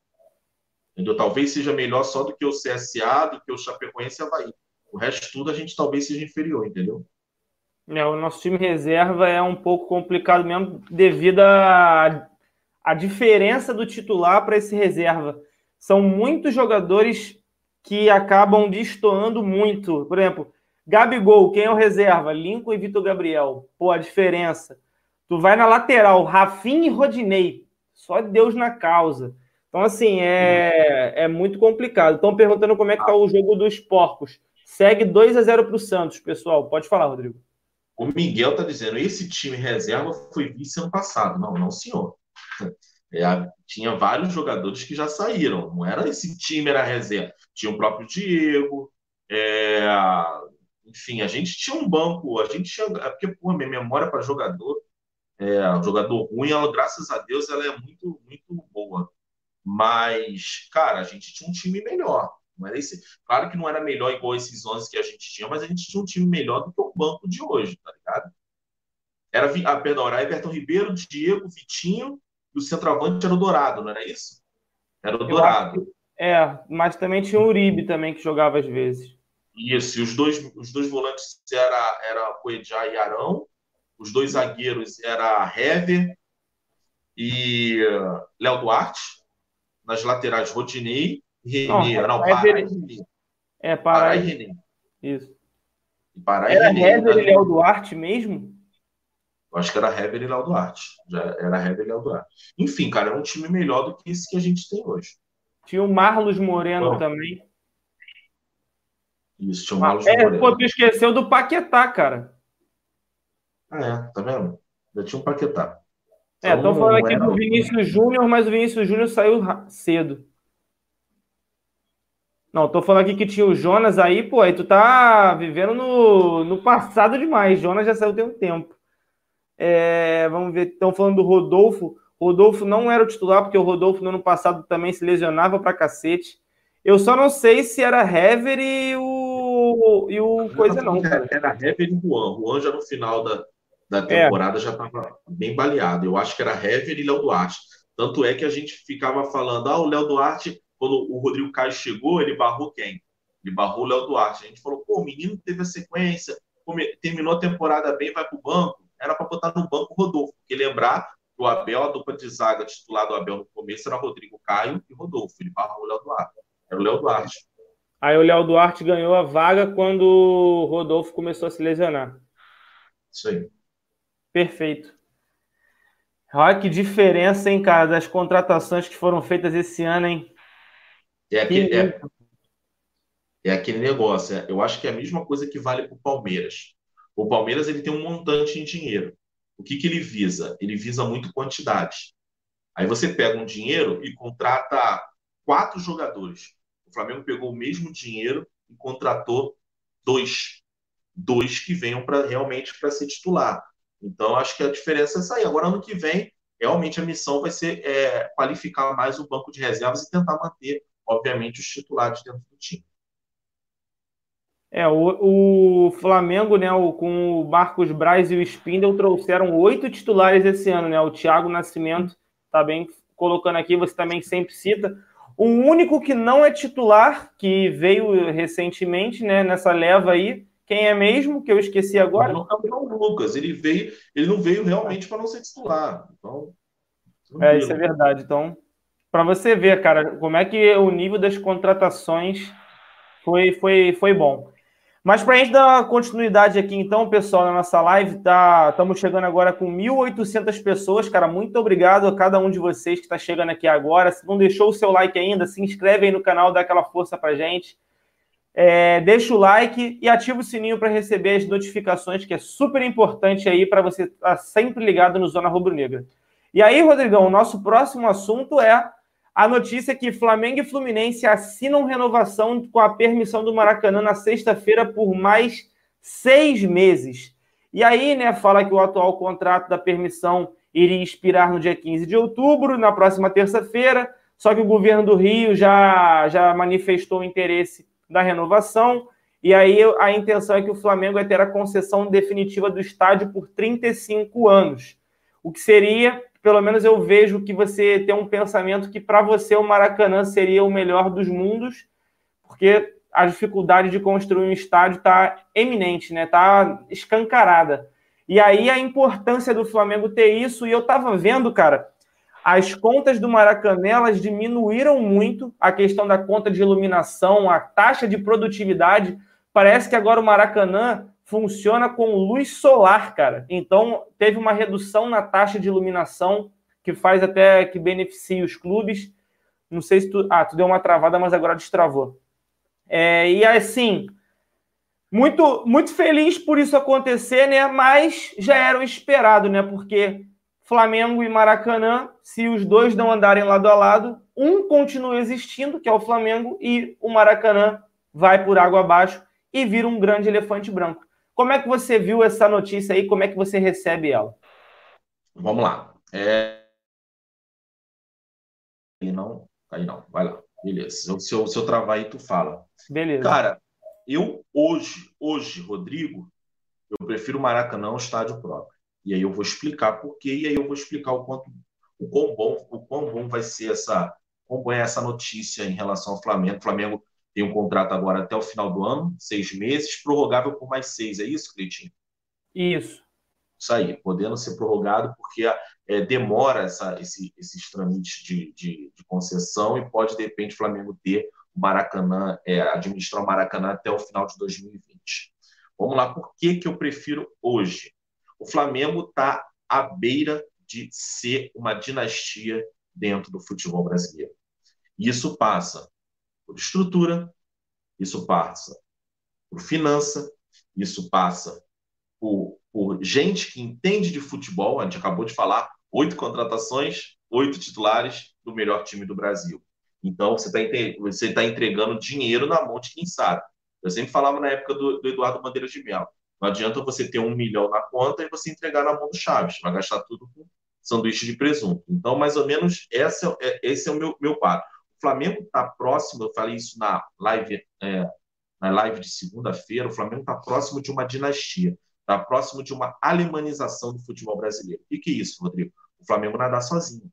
Entendeu? Talvez seja melhor só do que o CSA, do que o Chapecoense e Havaí. O resto tudo a gente talvez seja inferior, entendeu? É, o nosso time reserva é um pouco complicado mesmo devido a, a diferença do titular para esse reserva. São muitos jogadores que acabam destoando muito. Por exemplo, Gabigol, quem é o reserva? Lincoln e Vitor Gabriel. Pô, a diferença. Tu vai na lateral, Rafinha e Rodinei. Só Deus na causa. Então, assim, é, é muito complicado. Estão perguntando como é que tá o jogo dos porcos. Segue 2 a 0 para o Santos, pessoal. Pode falar, Rodrigo. O Miguel está dizendo: esse time reserva foi vice ano passado. Não, não, senhor. É, tinha vários jogadores que já saíram. Não era esse time, era reserva. Tinha o próprio Diego. É, enfim, a gente tinha um banco. A gente tinha. É porque, pô, minha memória para jogador. É, jogador ruim, ela, graças a Deus, ela é muito, muito boa. Mas, cara, a gente tinha um time melhor. Não era esse, claro que não era melhor igual esses 11 que a gente tinha, mas a gente tinha um time melhor do que o banco de hoje, tá ligado? Era, ah, perdão, era Everton Ribeiro, Diego, Vitinho e o centroavante era o Dourado, não era isso? Era o Dourado. é, mas também tinha o Uribe também que jogava às vezes. Isso, e os dois, os dois volantes era, era Coedjá e Arão, os dois zagueiros era Hever e uh, Léo Duarte, nas laterais Rodinei Renê, não, não é Pará e Renê. É, Pará, Pará e Renê. Isso. E Pará era e Renê. Hever e Léo Duarte mesmo? Eu acho que era Hever e Léo Duarte. Já era Hever e Léo Duarte. Enfim, cara, é um time melhor do que esse que a gente tem hoje. Tinha o Marlos Moreno Bom, também. Isso, tinha o Marlos é, Moreno. Pô, tu esqueceu do Paquetá, cara. Ah, é, tá vendo? Já tinha um Paquetá. É, estão falando aqui do Vinícius Júnior, mas o Vinícius Júnior saiu cedo. Não, tô falando aqui que tinha o Jonas aí, pô, aí tu tá vivendo no, no passado demais. Jonas já saiu tem um tempo. É, vamos ver, estão falando do Rodolfo. Rodolfo não era o titular, porque o Rodolfo no ano passado também se lesionava pra cacete. Eu só não sei se era Hever e o, e o coisa não. Cara. Era Hever e Juan. Juan já no final da, da é. temporada é. já estava bem baleado. Eu acho que era Hever e Léo Duarte. Tanto é que a gente ficava falando, ah, o Léo Duarte quando o Rodrigo Caio chegou, ele barrou quem? Ele barrou o Léo Duarte. A gente falou, pô, o menino teve a sequência, terminou a temporada bem, vai para o banco. Era para botar no banco o Rodolfo, porque lembrar que o Abel, a dupla de zaga titular do Abel no começo era Rodrigo Caio e Rodolfo. Ele barrou o Léo Duarte. Era o Léo Duarte. Aí o Léo Duarte ganhou a vaga quando o Rodolfo começou a se lesionar. Isso aí. Perfeito. Olha que diferença, hein, cara, das contratações que foram feitas esse ano, hein? É aquele, é, é aquele negócio. É, eu acho que é a mesma coisa que vale para o Palmeiras. O Palmeiras ele tem um montante em dinheiro. O que, que ele visa? Ele visa muito quantidade. Aí você pega um dinheiro e contrata quatro jogadores. O Flamengo pegou o mesmo dinheiro e contratou dois. Dois que venham para realmente para ser titular. Então, acho que a diferença é essa aí. Agora, ano que vem, realmente a missão vai ser é, qualificar mais o banco de reservas e tentar manter, obviamente, os titulares dentro do time. É, o, o Flamengo, né, o, com o Marcos Braz e o Spindle trouxeram oito titulares esse ano, né? O Thiago Nascimento tá bem colocando aqui, você também sempre cita. O único que não é titular, que veio recentemente, né, nessa leva aí, quem é mesmo, que eu esqueci agora? Não, o Lucas, ele veio, ele não veio realmente para não ser titular. Então, é, isso é verdade. Então, para você ver, cara, como é que o nível das contratações foi, foi, foi bom. Mas para a gente dar continuidade aqui, então, pessoal, na nossa live, tá, estamos chegando agora com 1.800 pessoas. Cara, muito obrigado a cada um de vocês que está chegando aqui agora. Se não deixou o seu like ainda, se inscreve aí no canal, dá aquela força para gente. É, deixa o like e ativa o sininho para receber as notificações, que é super importante aí para você estar tá sempre ligado no Zona Rubro Negra. E aí, Rodrigão, o nosso próximo assunto é a notícia é que Flamengo e Fluminense assinam renovação com a permissão do Maracanã na sexta-feira por mais seis meses. E aí, né, fala que o atual contrato da permissão iria expirar no dia 15 de outubro, na próxima terça-feira, só que o governo do Rio já, já manifestou o interesse da renovação, e aí a intenção é que o Flamengo vai ter a concessão definitiva do estádio por 35 anos, o que seria pelo menos eu vejo que você tem um pensamento que para você o Maracanã seria o melhor dos mundos, porque a dificuldade de construir um estádio está eminente, né? Está escancarada. E aí a importância do Flamengo ter isso, e eu estava vendo, cara, as contas do Maracanã elas diminuíram muito a questão da conta de iluminação, a taxa de produtividade. Parece que agora o Maracanã funciona com luz solar, cara. Então, teve uma redução na taxa de iluminação que faz até que beneficie os clubes. Não sei se tu. Ah, tu deu uma travada, mas agora destravou. É, e assim, muito, muito feliz por isso acontecer, né? Mas já era o esperado, né? Porque Flamengo e Maracanã, se os dois não andarem lado a lado, um continua existindo, que é o Flamengo, e o Maracanã vai por água abaixo e vira um grande elefante branco. Como é que você viu essa notícia aí? Como é que você recebe ela? Vamos lá. É... Aí não, aí não, vai lá. Beleza. Se eu, se eu travar aí, tu fala. Beleza. Cara, eu hoje, hoje, Rodrigo, eu prefiro Maracanã ao estádio próprio. E aí eu vou explicar por quê, e aí eu vou explicar o quanto o quão bom, o quão bom vai ser essa, quão bom é essa notícia em relação ao Flamengo. O Flamengo tem um contrato agora até o final do ano, seis meses, prorrogável por mais seis. É isso, Cleitinho? Isso. Isso aí, podendo ser prorrogado, porque é, demora essa, esse, esses trâmites de, de, de, concessão e pode, de repente, o Flamengo ter o Maracanã, é, administrar o Maracanã até o final de 2020. Vamos lá, por que, que eu prefiro hoje? O Flamengo está à beira de ser uma dinastia dentro do futebol brasileiro. Isso passa por estrutura, isso passa por finança, isso passa por, por gente que entende de futebol. A gente acabou de falar oito contratações, oito titulares do melhor time do Brasil. Então você está você tá entregando dinheiro na mão de quem sabe. Eu sempre falava na época do, do Eduardo Bandeira de Mel. Não adianta você ter um milhão na conta e você entregar na mão do Chaves. Vai gastar tudo com sanduíche de presunto. Então, mais ou menos, essa, é, esse é o meu, meu quadro. Flamengo está próximo, eu falei isso na live, é, na live de segunda-feira, o Flamengo está próximo de uma dinastia, está próximo de uma alemanização do futebol brasileiro. E que isso, Rodrigo? O Flamengo nadar sozinho.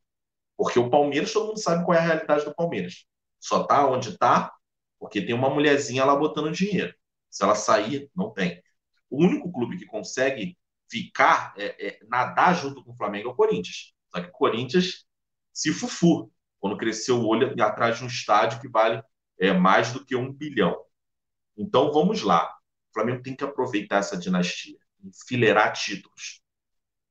Porque o Palmeiras, todo mundo sabe qual é a realidade do Palmeiras. Só está onde está porque tem uma mulherzinha lá botando dinheiro. Se ela sair, não tem. O único clube que consegue ficar, é, é, nadar junto com o Flamengo é o Corinthians. Só que o Corinthians se fufu quando cresceu o olho atrás de um estádio que vale é, mais do que um bilhão. Então vamos lá. O Flamengo tem que aproveitar essa dinastia, enfileirar títulos.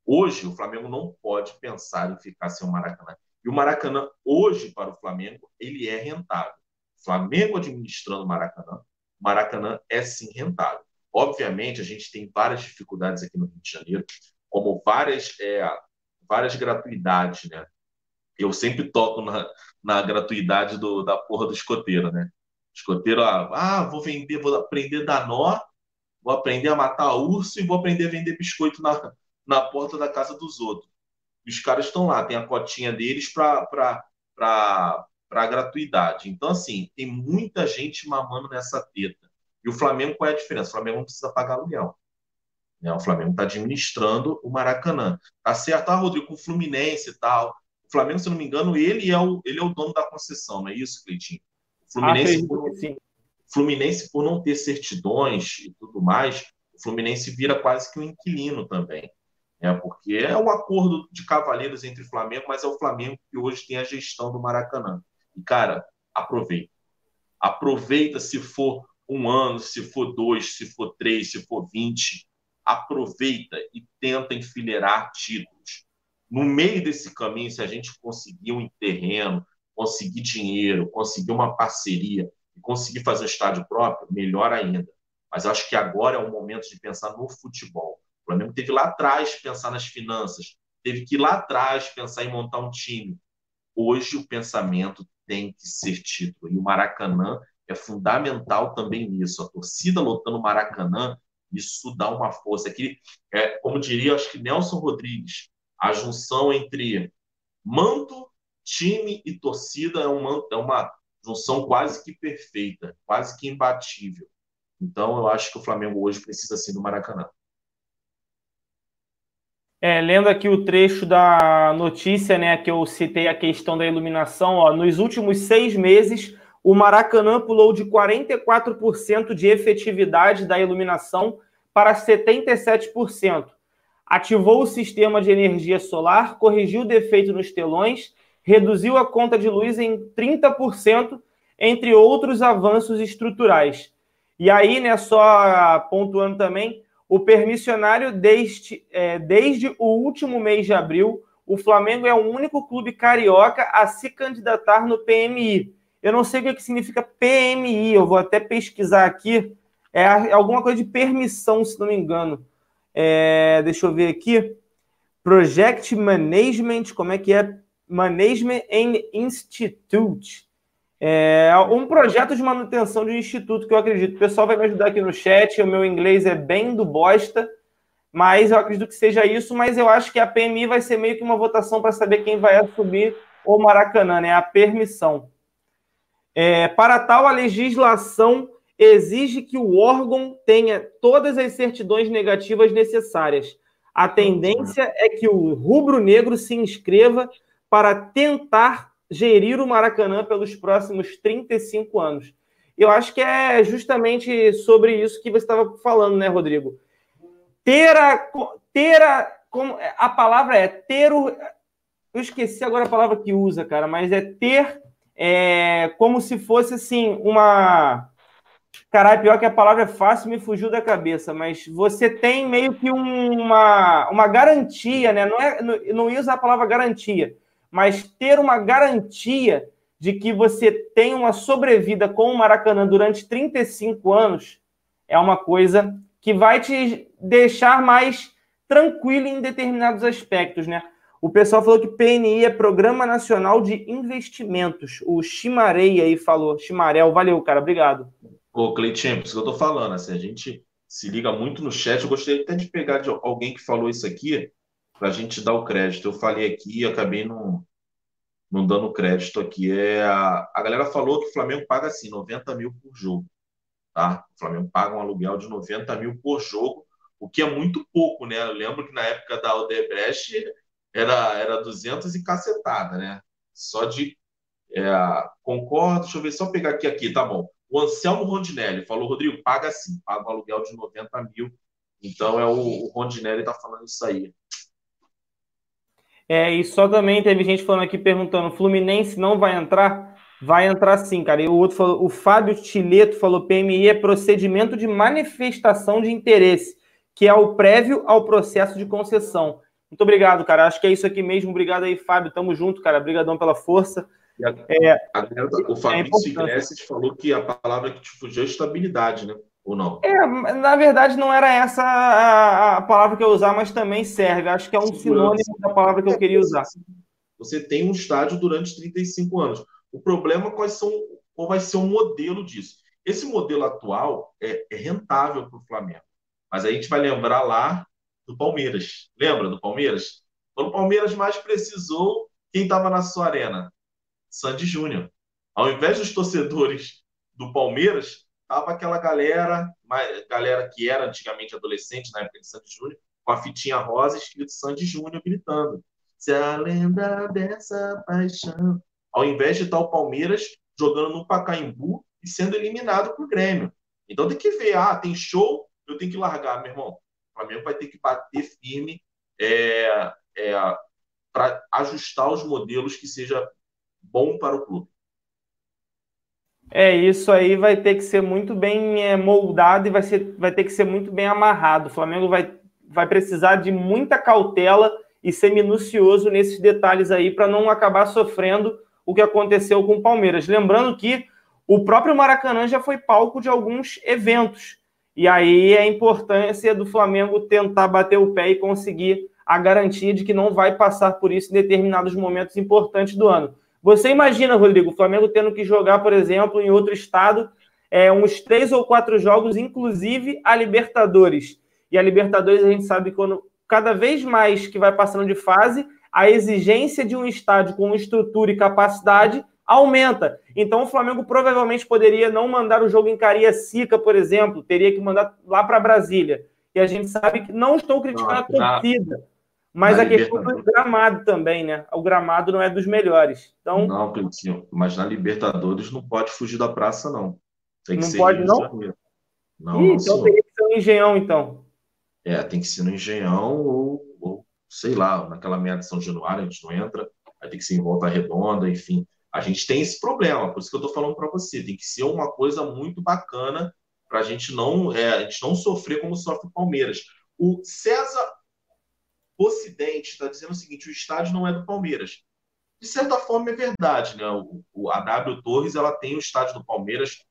Hoje, o Flamengo não pode pensar em ficar sem o Maracanã. E o Maracanã, hoje, para o Flamengo, ele é rentável. Flamengo administrando o Maracanã, o Maracanã é sim rentável. Obviamente, a gente tem várias dificuldades aqui no Rio de Janeiro, como várias, é, várias gratuidades, né? Eu sempre toco na, na gratuidade do, da porra do escoteiro, né? Escoteiro, ah, ah, vou vender, vou aprender a dar nó, vou aprender a matar urso e vou aprender a vender biscoito na, na porta da casa dos outros. e os caras estão lá, tem a cotinha deles para a gratuidade. Então, assim, tem muita gente mamando nessa teta. E o Flamengo, qual é a diferença? O Flamengo não precisa pagar aluguel. Né? O Flamengo está administrando o Maracanã. Tá certo, ah, Rodrigo, com o Fluminense e tal. O Flamengo, se não me engano, ele é o, ele é o dono da concessão, não é isso, Cleitinho? O Fluminense, ah, por, Fluminense, por não ter certidões e tudo mais, o Fluminense vira quase que um inquilino também. Né? Porque é um acordo de cavaleiros entre Flamengo, mas é o Flamengo que hoje tem a gestão do Maracanã. E, cara, aproveita. Aproveita se for um ano, se for dois, se for três, se for vinte. Aproveita e tenta enfileirar títulos. No meio desse caminho, se a gente conseguir um terreno, conseguir dinheiro, conseguir uma parceria e conseguir fazer um estádio próprio, melhor ainda. Mas acho que agora é o momento de pensar no futebol. O Flamengo teve lá atrás pensar nas finanças, teve que ir lá atrás pensar em montar um time. Hoje o pensamento tem que ser título. E o Maracanã é fundamental também nisso. A torcida lotando o Maracanã, isso dá uma força. Aqui, é, como diria, acho que Nelson Rodrigues, a junção entre manto, time e torcida é uma, é uma junção quase que perfeita, quase que imbatível. Então, eu acho que o Flamengo hoje precisa sim do Maracanã. É, lendo aqui o trecho da notícia, né, que eu citei a questão da iluminação, ó, nos últimos seis meses, o Maracanã pulou de 44% de efetividade da iluminação para 77%. Ativou o sistema de energia solar, corrigiu o defeito nos telões, reduziu a conta de luz em 30%, entre outros avanços estruturais. E aí, né, só pontuando também, o permissionário desde, é, desde o último mês de abril, o Flamengo é o único clube carioca a se candidatar no PMI. Eu não sei o que significa PMI, eu vou até pesquisar aqui. É, é alguma coisa de permissão, se não me engano. É, deixa eu ver aqui. Project Management, como é que é? Management and Institute. É um projeto de manutenção de instituto que eu acredito. O pessoal vai me ajudar aqui no chat. O meu inglês é bem do bosta, mas eu acredito que seja isso. Mas eu acho que a PMI vai ser meio que uma votação para saber quem vai assumir o Maracanã, né? A permissão. É, para tal, a legislação exige que o órgão tenha todas as certidões negativas necessárias. A tendência é que o rubro-negro se inscreva para tentar gerir o Maracanã pelos próximos 35 anos. Eu acho que é justamente sobre isso que você estava falando, né, Rodrigo? Ter a, ter a, a palavra é ter o. Eu esqueci agora a palavra que usa, cara, mas é ter é, como se fosse assim, uma. Caralho, pior que a palavra é fácil, me fugiu da cabeça, mas você tem meio que uma, uma garantia, né? Não, é, não, não ia usar a palavra garantia, mas ter uma garantia de que você tem uma sobrevida com o Maracanã durante 35 anos é uma coisa que vai te deixar mais tranquilo em determinados aspectos, né? O pessoal falou que PNI é Programa Nacional de Investimentos. O Chimarei aí falou. Chimarel, valeu, cara, obrigado. Ô, Cleitinho, por isso que eu tô falando, assim, a gente se liga muito no chat. Eu gostaria até de pegar de alguém que falou isso aqui, para a gente dar o crédito. Eu falei aqui e acabei não, não dando crédito aqui. É a, a galera falou que o Flamengo paga assim, 90 mil por jogo. Tá? O Flamengo paga um aluguel de 90 mil por jogo, o que é muito pouco, né? Eu lembro que na época da Odebrecht era, era 200 e cacetada, né? Só de. É, concordo, deixa eu ver, só pegar aqui, aqui, tá bom. O Anselmo Rondinelli falou, Rodrigo, paga assim, paga um aluguel de 90 mil. Então é o, o Rondinelli tá falando isso aí. É, e só também teve gente falando aqui perguntando: Fluminense não vai entrar? Vai entrar sim, cara. E o outro falou, o Fábio Tileto falou: PMI é procedimento de manifestação de interesse, que é o prévio ao processo de concessão. Muito obrigado, cara. Acho que é isso aqui mesmo. Obrigado aí, Fábio. Tamo junto, cara. Obrigadão pela força. É, o Fabrício é Iglesias falou que a palavra que te fugiu é estabilidade, né? Ou não? É, na verdade, não era essa a, a palavra que eu usar, mas também serve. Acho que é um Segurança. sinônimo da palavra que eu queria usar. Você tem um estádio durante 35 anos. O problema é quais são, qual vai ser o modelo disso. Esse modelo atual é, é rentável para o Flamengo. Mas a gente vai lembrar lá do Palmeiras. Lembra do Palmeiras? Quando o Palmeiras mais precisou, quem estava na sua arena? Sandy Júnior. Ao invés dos torcedores do Palmeiras, tava aquela galera, galera que era antigamente adolescente na época de Sandy Júnior, com a fitinha rosa escrito Sandy Júnior gritando. Se a lenda dessa paixão. Ao invés de estar o Palmeiras jogando no Pacaembu e sendo eliminado pro Grêmio. Então tem que ver, ah, tem show, eu tenho que largar, meu irmão. O Flamengo vai ter que bater firme é, é, para ajustar os modelos que seja bom para o clube. É, isso aí vai ter que ser muito bem é, moldado e vai, ser, vai ter que ser muito bem amarrado. O Flamengo vai, vai precisar de muita cautela e ser minucioso nesses detalhes aí para não acabar sofrendo o que aconteceu com o Palmeiras. Lembrando que o próprio Maracanã já foi palco de alguns eventos. E aí é a importância do Flamengo tentar bater o pé e conseguir a garantia de que não vai passar por isso em determinados momentos importantes do ano. Você imagina, Rodrigo, o Flamengo tendo que jogar, por exemplo, em outro estado, é, uns três ou quatro jogos, inclusive a Libertadores. E a Libertadores a gente sabe que quando cada vez mais que vai passando de fase, a exigência de um estádio com estrutura e capacidade aumenta. Então o Flamengo provavelmente poderia não mandar o jogo em Cariacica, por exemplo, teria que mandar lá para Brasília. E a gente sabe que não estou criticando não, a torcida, mas na a questão do gramado também, né? O gramado não é dos melhores. Então, não, Cleitinho, mas na Libertadores não pode fugir da praça, não. Tem que não ser pode, não? Não, Ih, então teria que ser um engenhão, então. É, tem que ser no engenhão ou, ou sei lá, naquela merda de São Januário, a gente não entra, vai ter que ser em volta redonda, enfim. A gente tem esse problema, por isso que eu estou falando para você. Tem que ser uma coisa muito bacana para a gente não é, a gente não sofrer como sofre o Palmeiras. O César Ocidente está dizendo o seguinte: o estádio não é do Palmeiras. De certa forma é verdade, né? O, o, a W Torres ela tem o estádio do Palmeiras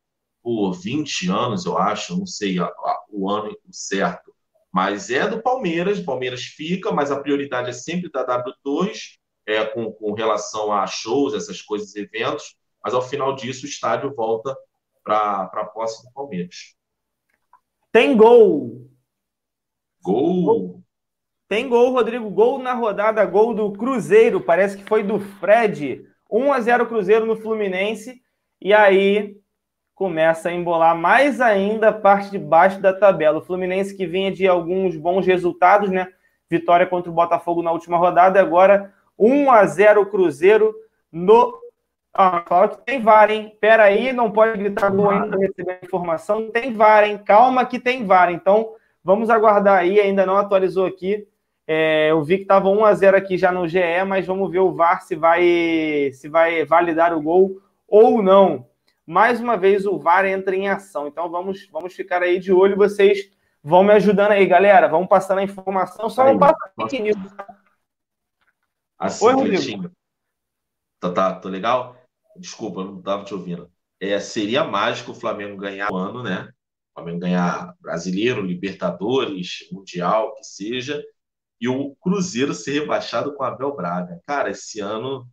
por 20 anos, eu acho, não sei a, a, o ano certo. Mas é do Palmeiras, o Palmeiras fica, mas a prioridade é sempre da W Torres, é, com, com relação a shows, essas coisas, eventos. Mas ao final disso, o estádio volta para a posse do Palmeiras. Tem gol! Gol! Tem gol, Rodrigo. Gol na rodada, gol do Cruzeiro. Parece que foi do Fred. 1 a 0 Cruzeiro no Fluminense. E aí começa a embolar mais ainda a parte de baixo da tabela. O Fluminense que vinha de alguns bons resultados, né? Vitória contra o Botafogo na última rodada. Agora 1 a 0 Cruzeiro no. Ah, fala que tem VAR, hein? Pera aí, não pode gritar gol ainda receber informação. Tem VAR, hein? Calma que tem VAR. Então, vamos aguardar aí. Ainda não atualizou aqui. É, eu vi que estava 1 a 0 aqui já no GE, mas vamos ver o VAR se vai, se vai validar o gol ou não. Mais uma vez o VAR entra em ação. Então vamos, vamos ficar aí de olho. Vocês vão me ajudando aí, galera. Vamos passando a informação. Só aí, não passa fake news. Assim, Oi, Rodrigo. Tá, tá, tô legal? Desculpa, não estava te ouvindo. É, seria mágico o Flamengo ganhar o ano, né? O Flamengo ganhar brasileiro, Libertadores, Mundial, que seja e o Cruzeiro ser rebaixado com a Abel Braga. Cara, esse ano,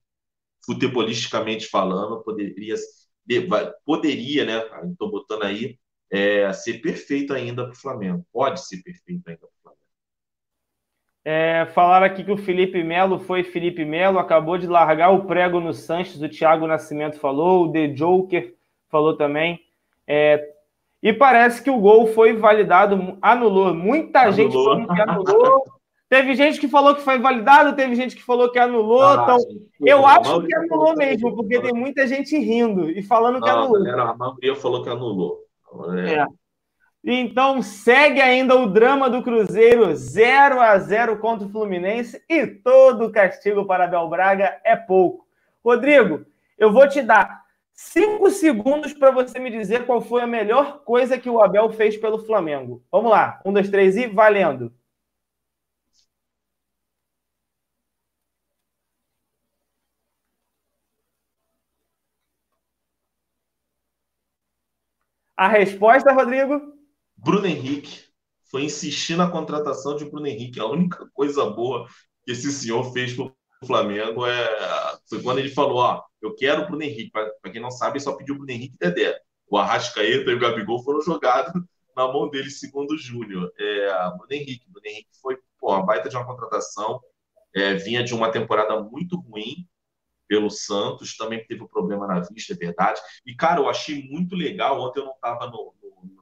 futebolisticamente falando, poderia, poderia né? Estou botando aí, é, ser perfeito ainda para o Flamengo. Pode ser perfeito ainda para o Flamengo. É, falaram aqui que o Felipe Melo foi Felipe Melo, acabou de largar o prego no Sanches, o Thiago Nascimento falou, o The Joker falou também. É, e parece que o gol foi validado, anulou. Muita anulou. gente falando que anulou, Teve gente que falou que foi validado, teve gente que falou que anulou. Ah, então, eu acho que anulou mesmo, porque tem muita gente rindo e falando que anulou. Galera, a maioria falou que anulou. É. é. Então, segue ainda o drama do Cruzeiro 0 a 0 contra o Fluminense e todo o castigo para Abel Braga é pouco. Rodrigo, eu vou te dar cinco segundos para você me dizer qual foi a melhor coisa que o Abel fez pelo Flamengo. Vamos lá, um, dois, três e valendo. A resposta, Rodrigo? Bruno Henrique. Foi insistir na contratação de Bruno Henrique. A única coisa boa que esse senhor fez para o Flamengo é... foi quando ele falou: ó, eu quero o Bruno Henrique. Para quem não sabe, ele só pediu o Bruno Henrique e Dedé. O Arrascaeta e o Gabigol foram jogados na mão dele, segundo o Júnior. É, Bruno Henrique. Bruno Henrique foi pô, baita de uma contratação. é, vinha de uma temporada muito ruim pelo Santos, também teve um problema na vista, é verdade. E, cara, eu achei muito legal, ontem eu não estava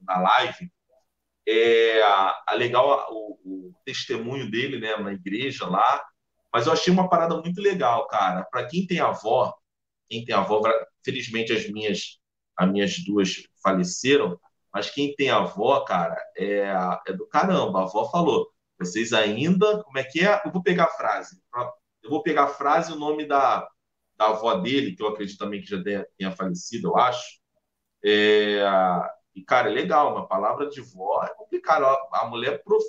na live, é a, a legal o, o, testemunho dele né, na igreja lá, mas eu achei uma parada muito legal, cara. Para quem tem avó, quem tem avó, felizmente as minhas, as minhas duas faleceram, mas quem tem avó, cara, é, é do caramba. A avó falou: vocês ainda, como é que é? Eu vou pegar a frase. Eu vou pegar a frase o nome da, da avó dele, que eu acredito também que já tenha falecido, eu acho. É, e, cara, é legal, uma palavra de vó é complicado. A mulher, prof...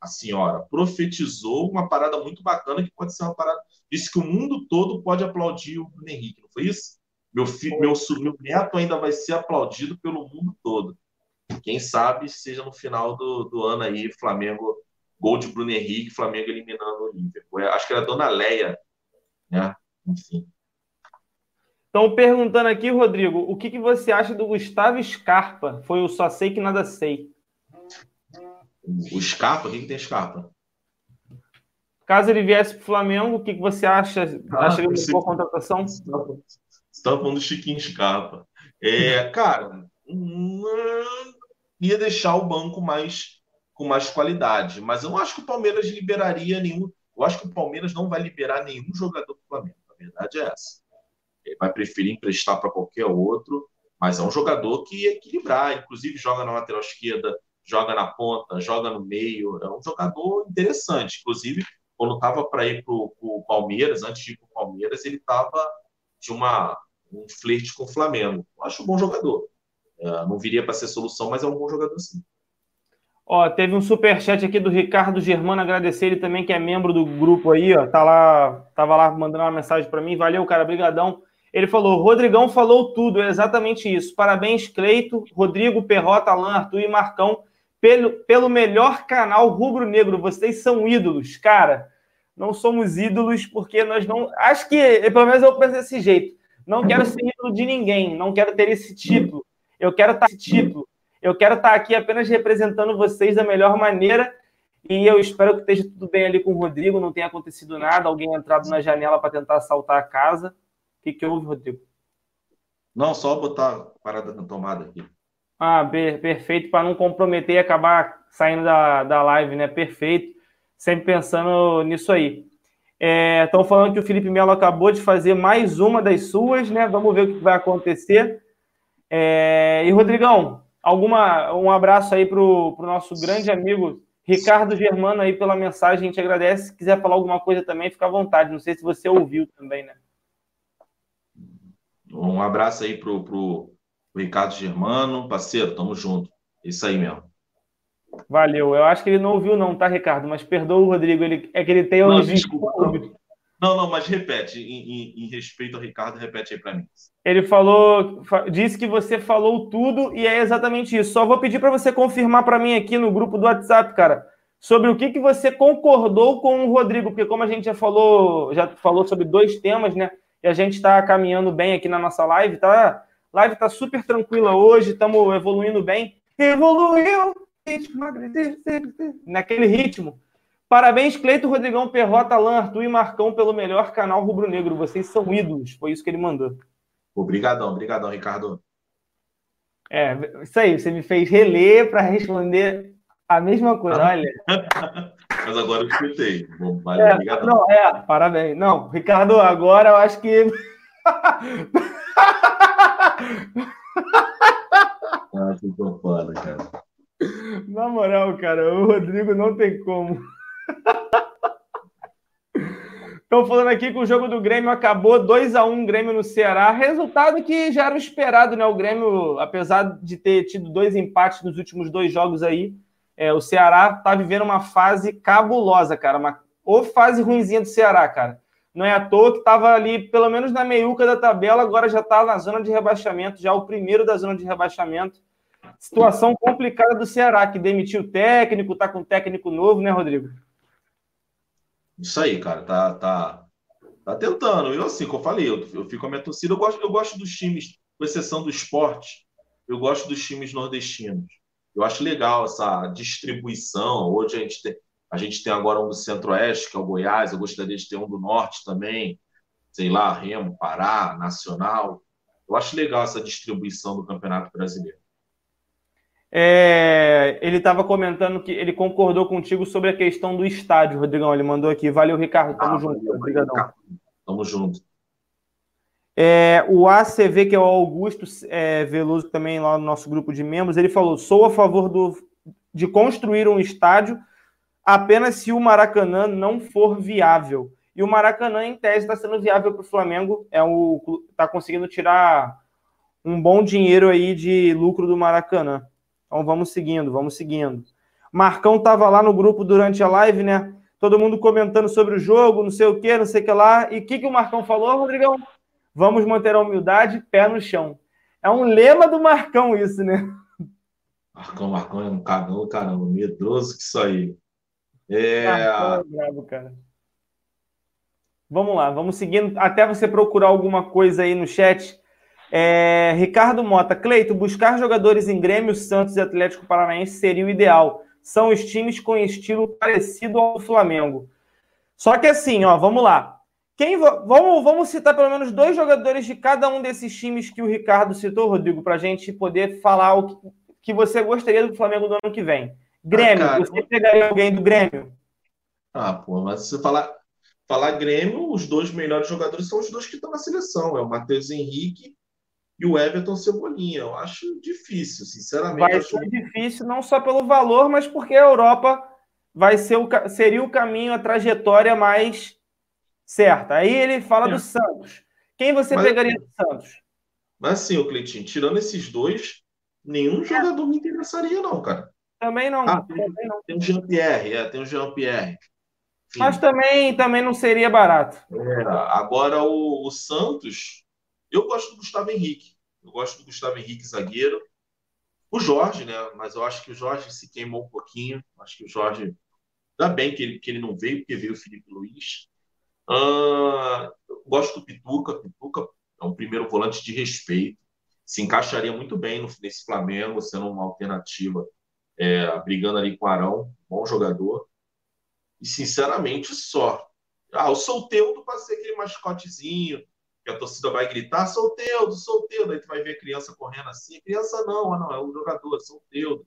a, senhora, profetizou uma parada muito bacana que pode ser uma parada. Disse que o mundo todo pode aplaudir o Bruno Henrique, não foi isso? Meu, filho, meu, meu neto ainda vai ser aplaudido pelo mundo todo. Quem sabe seja no final do, do ano aí, Flamengo, gol de Bruno Henrique, Flamengo eliminando o Liverpool. Acho que era a Dona Leia, né? Enfim. Estão perguntando aqui, Rodrigo, o que, que você acha do Gustavo Scarpa? Foi o Só Sei Que Nada Sei. O Scarpa? O que, que tem Scarpa? Caso ele viesse para o Flamengo, o que, que você acha? Ah, acha que ele boa contratação? Você está falando do Chiquinho Scarpa. É, cara, hum, ia deixar o banco mais com mais qualidade, mas eu não acho que o Palmeiras liberaria nenhum. Eu acho que o Palmeiras não vai liberar nenhum jogador do Flamengo. Verdade é essa. Ele vai preferir emprestar para qualquer outro, mas é um jogador que equilibrar, inclusive joga na lateral esquerda, joga na ponta, joga no meio, é um jogador interessante. Inclusive, quando estava para ir para o Palmeiras, antes de ir para o Palmeiras, ele estava de uma, um flerte com o Flamengo. Eu acho um bom jogador. É, não viria para ser solução, mas é um bom jogador sim. Ó, teve um super chat aqui do Ricardo Germano, agradecer ele também que é membro do grupo aí, ó. Tá lá, tava lá mandando uma mensagem para mim. Valeu, cara, brigadão. Ele falou: Rodrigão falou tudo, é exatamente isso. Parabéns, Cleito, Rodrigo, Perrota, Alain, Arthur e Marcão, pelo, pelo melhor canal rubro-negro. Vocês são ídolos. Cara, não somos ídolos porque nós não. Acho que, pelo menos eu penso desse jeito. Não quero ser ídolo de ninguém, não quero ter esse título. Eu quero estar esse título. Eu quero estar aqui apenas representando vocês da melhor maneira. E eu espero que esteja tudo bem ali com o Rodrigo, não tenha acontecido nada, alguém entrado na janela para tentar assaltar a casa. O que, que houve, Rodrigo? Não, só botar a parada na tomada aqui. Ah, perfeito, para não comprometer e acabar saindo da, da live, né? Perfeito. Sempre pensando nisso aí. Estão é, falando que o Felipe Melo acabou de fazer mais uma das suas, né? Vamos ver o que vai acontecer. É, e, Rodrigão, alguma, um abraço aí para o nosso grande amigo Ricardo Germano aí pela mensagem. A gente agradece. Se quiser falar alguma coisa também, fica à vontade. Não sei se você ouviu também, né? Um abraço aí pro, pro, Ricardo Germano, parceiro, tamo junto. Isso aí mesmo. Valeu. Eu acho que ele não ouviu, não, tá, Ricardo? Mas perdoa o Rodrigo, ele, é que ele tem não, desculpa. Não, não, mas repete, em, em, em respeito ao Ricardo, repete aí para mim. Ele falou, disse que você falou tudo e é exatamente isso. Só vou pedir para você confirmar para mim aqui no grupo do WhatsApp, cara, sobre o que, que você concordou com o Rodrigo, porque como a gente já falou, já falou sobre dois temas, né? e a gente está caminhando bem aqui na nossa live. Tá? Live está super tranquila hoje, estamos evoluindo bem. Evoluiu! Naquele ritmo. Parabéns, Cleito, Rodrigão, Perrota, Alan, Arthur e Marcão pelo melhor canal rubro-negro. Vocês são ídolos. Foi isso que ele mandou. Obrigadão, obrigadão, Ricardo. É, isso aí. Você me fez reler para responder a mesma coisa. Olha. Mas agora eu escutei. Valeu, é, obrigado. Não, é, parabéns. Não, Ricardo, agora eu acho que. ah, que foda, cara. Na moral, cara, o Rodrigo não tem como. Estão falando aqui que o jogo do Grêmio acabou 2 a 1 Grêmio no Ceará. Resultado que já era esperado, né? O Grêmio, apesar de ter tido dois empates nos últimos dois jogos aí, é, o Ceará tá vivendo uma fase cabulosa, cara. Uma ou fase ruimzinha do Ceará, cara. Não é à toa que estava ali, pelo menos na meiuca da tabela, agora já está na zona de rebaixamento, já o primeiro da zona de rebaixamento. Situação complicada do Ceará, que demitiu o técnico, tá com técnico novo, né, Rodrigo? Isso aí, cara, tá, tá, tá tentando. Eu, assim, como eu falei, eu, eu fico com a minha torcida, eu gosto, eu gosto dos times, com exceção do esporte, eu gosto dos times nordestinos. Eu acho legal essa distribuição. Hoje a gente tem, A gente tem agora um do Centro-Oeste, que é o Goiás. Eu gostaria de ter um do Norte também. Sei lá, Remo, Pará, Nacional. Eu acho legal essa distribuição do Campeonato Brasileiro. É, ele estava comentando que ele concordou contigo sobre a questão do estádio, Rodrigão. Ele mandou aqui. Valeu, Ricardo. Tamo ah, junto. Valeu, Obrigadão. Tamo junto. É, o ACV, que é o Augusto é, Veloso, também lá no nosso grupo de membros, ele falou: sou a favor do, de construir um estádio apenas se o Maracanã não for viável. E o Maracanã, em tese, está sendo viável para o Flamengo, é o está conseguindo tirar um bom dinheiro aí de lucro do Maracanã. Então vamos seguindo, vamos seguindo. Marcão estava lá no grupo durante a live, né? Todo mundo comentando sobre o jogo, não sei o que, não sei o que lá. E o que, que o Marcão falou, Rodrigão? Vamos manter a humildade, pé no chão. É um lema do Marcão isso, né? Marcão, Marcão é um cagão, caramba, medroso que isso aí. É... Marcão é bravo, cara. Vamos lá, vamos seguindo, até você procurar alguma coisa aí no chat. É, Ricardo Mota, Cleito, buscar jogadores em Grêmio, Santos e Atlético Paranaense seria o ideal. São os times com estilo parecido ao Flamengo. Só que assim, ó, vamos lá. Quem, vamos, vamos citar pelo menos dois jogadores de cada um desses times que o Ricardo citou, Rodrigo, para a gente poder falar o que, que, você gostaria do Flamengo do ano que vem. Grêmio, ah, você pegaria alguém do Grêmio? Ah, pô, mas se você falar, falar Grêmio, os dois melhores jogadores são os dois que estão na seleção: é o Matheus Henrique e o Everton Cebolinha. Eu acho difícil, sinceramente. Vai ser difícil, não só pelo valor, mas porque a Europa vai ser o, seria o caminho, a trajetória mais Certo. Aí ele fala é. do Santos. Quem você mas, pegaria do Santos? Mas assim, o Cleitinho, tirando esses dois, nenhum é. jogador me interessaria, não, cara. Também não. Ah, também não. Tem o Jean-Pierre, é, tem o Jean-Pierre. Mas também, também não seria barato. É, agora, o, o, Santos, eu gosto do Gustavo Henrique. Eu gosto do Gustavo Henrique, zagueiro. O Jorge, né? Mas eu acho que o Jorge se queimou um pouquinho. Acho que o Jorge. Ainda bem que ele, que ele não veio, porque veio o Felipe Luiz. Uh, gosto do Pituca. Pituca é um primeiro volante de respeito. Se encaixaria muito bem no, nesse Flamengo, sendo uma alternativa, é, brigando ali com o Arão. Bom jogador. E, sinceramente, só. Ah, o Solteudo para ser aquele mascotezinho que a torcida vai gritar, Solteudo, Solteudo. Aí tu vai ver a criança correndo assim. Criança não, ah, não, é o jogador, Solteudo.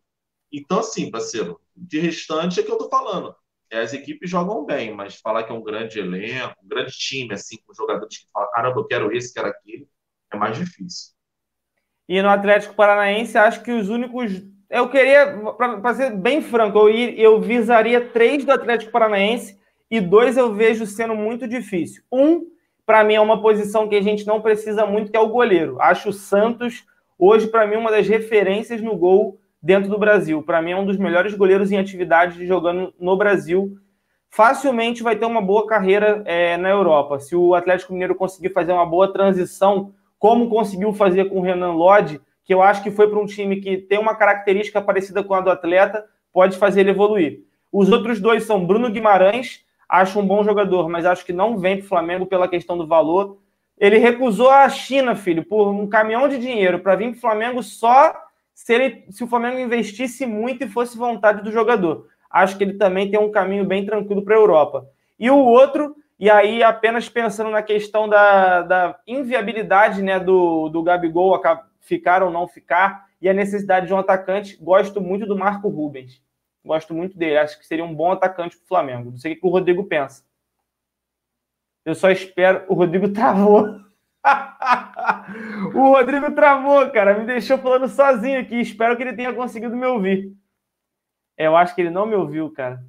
Então, assim, parceiro, de restante é que eu tô falando. É, as equipes jogam bem, mas falar que é um grande elenco, um grande time, assim, com jogadores que falam, caramba, eu quero esse, quero aquele, é mais difícil. E no Atlético Paranaense, acho que os únicos. Eu queria, para ser bem franco, eu, ir, eu visaria três do Atlético Paranaense e dois eu vejo sendo muito difícil. Um, para mim, é uma posição que a gente não precisa muito, que é o goleiro. Acho o Santos, hoje, para mim, uma das referências no gol dentro do Brasil. Para mim, é um dos melhores goleiros em atividade jogando no Brasil. Facilmente vai ter uma boa carreira é, na Europa. Se o Atlético Mineiro conseguir fazer uma boa transição, como conseguiu fazer com o Renan Lodge, que eu acho que foi para um time que tem uma característica parecida com a do atleta, pode fazer ele evoluir. Os outros dois são Bruno Guimarães, acho um bom jogador, mas acho que não vem para o Flamengo pela questão do valor. Ele recusou a China, filho, por um caminhão de dinheiro para vir para o Flamengo só se, ele, se o Flamengo investisse muito e fosse vontade do jogador. Acho que ele também tem um caminho bem tranquilo para a Europa. E o outro, e aí apenas pensando na questão da, da inviabilidade né, do, do Gabigol ficar ou não ficar, e a necessidade de um atacante, gosto muito do Marco Rubens. Gosto muito dele, acho que seria um bom atacante para o Flamengo. Não sei o que o Rodrigo pensa. Eu só espero. O Rodrigo travou. o Rodrigo travou, cara. Me deixou falando sozinho aqui. Espero que ele tenha conseguido me ouvir. Eu acho que ele não me ouviu, cara.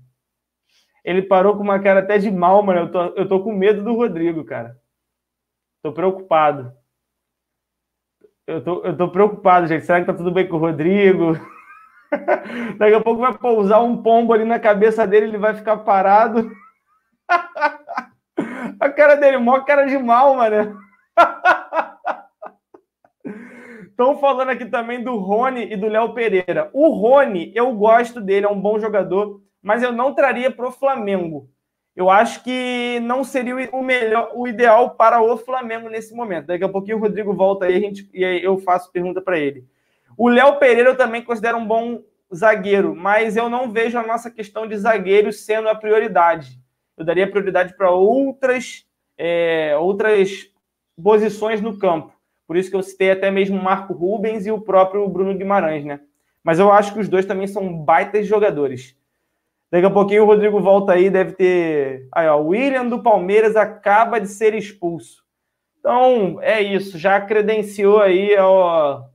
Ele parou com uma cara até de mal, mano. Eu tô, eu tô com medo do Rodrigo, cara. Tô preocupado. Eu tô, eu tô preocupado, gente. Será que tá tudo bem com o Rodrigo? Daqui a pouco vai pousar um pombo ali na cabeça dele, ele vai ficar parado. a cara dele, mó cara de mal, mano. Estão falando aqui também do Rony e do Léo Pereira. O Rony, eu gosto dele, é um bom jogador, mas eu não traria para o Flamengo. Eu acho que não seria o melhor, o ideal para o Flamengo nesse momento. Daqui a pouquinho o Rodrigo volta aí, a gente, e aí eu faço pergunta para ele. O Léo Pereira eu também considero um bom zagueiro, mas eu não vejo a nossa questão de zagueiro sendo a prioridade. Eu daria prioridade para outras, é, outras posições no campo. Por isso que eu citei até mesmo Marco Rubens e o próprio Bruno Guimarães, né? Mas eu acho que os dois também são baitas jogadores. Daqui a pouquinho o Rodrigo volta aí, deve ter. Aí, ó, o William do Palmeiras acaba de ser expulso. Então, é isso. Já credenciou aí ao,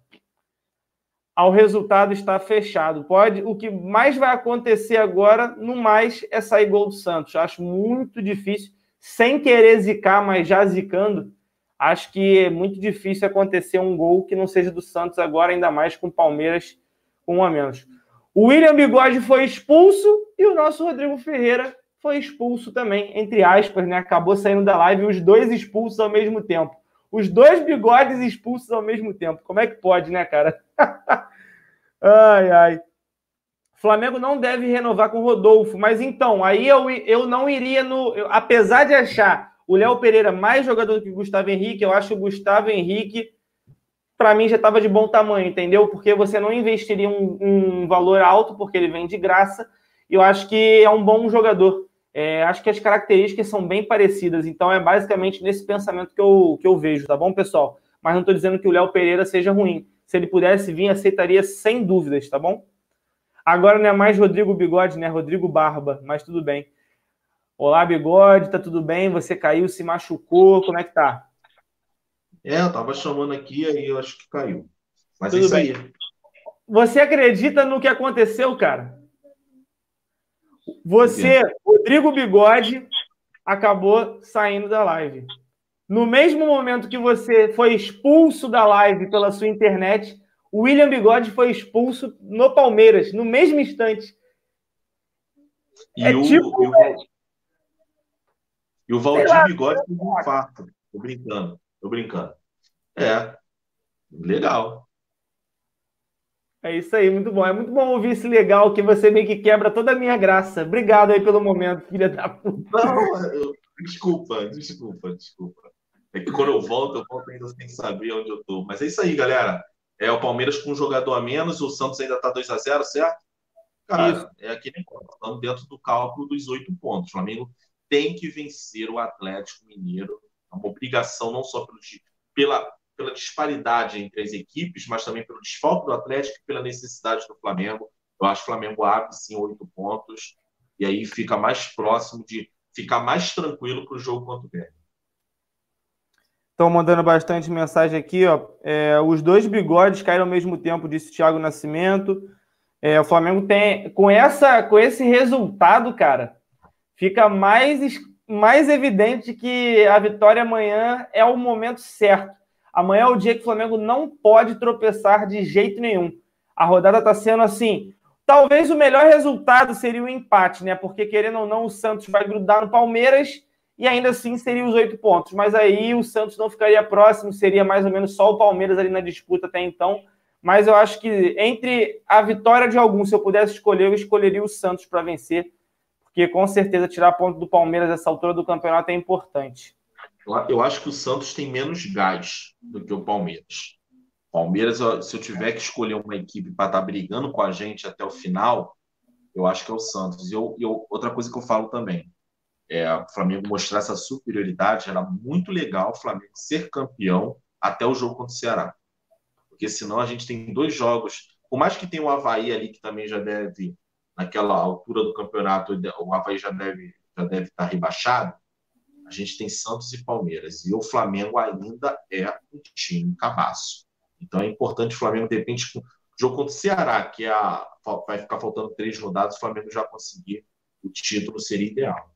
ao resultado estar fechado. Pode, o que mais vai acontecer agora, no mais, é sair gol do Santos. Acho muito difícil, sem querer zicar, mas já zicando. Acho que é muito difícil acontecer um gol que não seja do Santos agora, ainda mais com o Palmeiras com um a menos. O William Bigode foi expulso e o nosso Rodrigo Ferreira foi expulso também, entre aspas, né? Acabou saindo da live os dois expulsos ao mesmo tempo. Os dois bigodes expulsos ao mesmo tempo. Como é que pode, né, cara? ai, ai. Flamengo não deve renovar com Rodolfo, mas então, aí eu, eu não iria no. Eu, apesar de achar o Léo Pereira mais jogador do que o Gustavo Henrique, eu acho o Gustavo Henrique, para mim, já estava de bom tamanho, entendeu? Porque você não investiria um, um valor alto, porque ele vem de graça, e eu acho que é um bom jogador. É, acho que as características são bem parecidas, então é basicamente nesse pensamento que eu, que eu vejo, tá bom, pessoal? Mas não estou dizendo que o Léo Pereira seja ruim. Se ele pudesse vir, aceitaria sem dúvidas, tá bom? Agora não é mais Rodrigo Bigode, né? Rodrigo Barba, mas tudo bem. Olá, Bigode, tá tudo bem? Você caiu, se machucou, como é que tá? É, eu tava chamando aqui, aí eu acho que caiu. Mas tudo é isso bem. aí. Você acredita no que aconteceu, cara? Você, Rodrigo Bigode, acabou saindo da live. No mesmo momento que você foi expulso da live pela sua internet, o William Bigode foi expulso no Palmeiras, no mesmo instante. E é o, tipo... e o, e o Valdir lá, Bigode teve um infarto. Tô brincando, tô brincando. É, legal. É isso aí, muito bom. É muito bom ouvir esse legal que você meio que quebra toda a minha graça. Obrigado aí pelo momento, filha da puta. Não, eu... desculpa, desculpa, desculpa. É que quando eu volto, eu volto ainda sem saber onde eu tô. Mas é isso aí, galera. É o Palmeiras com um jogador a menos, o Santos ainda tá 2 a 0 certo? Cara, é aqui nem estamos dentro do cálculo dos oito pontos. O Flamengo tem que vencer o Atlético Mineiro. É uma obrigação não só pelo, pela, pela disparidade entre as equipes, mas também pelo desfalque do Atlético e pela necessidade do Flamengo. Eu acho que o Flamengo abre sim oito pontos e aí fica mais próximo de ficar mais tranquilo para o jogo contra o Grêmio. Estão mandando bastante mensagem aqui, ó. É, os dois bigodes caíram ao mesmo tempo, disse Thiago Nascimento. É, o Flamengo tem. Com, essa, com esse resultado, cara, fica mais, mais evidente que a vitória amanhã é o momento certo. Amanhã é o dia que o Flamengo não pode tropeçar de jeito nenhum. A rodada está sendo assim. Talvez o melhor resultado seria o empate, né? Porque, querendo ou não, o Santos vai grudar no Palmeiras e ainda assim seria os oito pontos. Mas aí o Santos não ficaria próximo, seria mais ou menos só o Palmeiras ali na disputa até então. Mas eu acho que entre a vitória de algum, se eu pudesse escolher, eu escolheria o Santos para vencer. Porque com certeza tirar ponto do Palmeiras nessa altura do campeonato é importante eu acho que o Santos tem menos gás do que o Palmeiras. Palmeiras, se eu tiver que escolher uma equipe para estar tá brigando com a gente até o final, eu acho que é o Santos. E eu, eu, outra coisa que eu falo também, é o Flamengo mostrar essa superioridade, era muito legal o Flamengo ser campeão até o jogo contra o Ceará. Porque senão a gente tem dois jogos, por mais que tenha o Havaí ali que também já deve, naquela altura do campeonato, o Havaí já deve, já deve estar rebaixado, a gente tem Santos e Palmeiras. E o Flamengo ainda é um time cabaço. Então é importante o Flamengo, de repente, o jogo contra o Ceará, que é a, vai ficar faltando três rodadas, o Flamengo já conseguir o título seria ideal.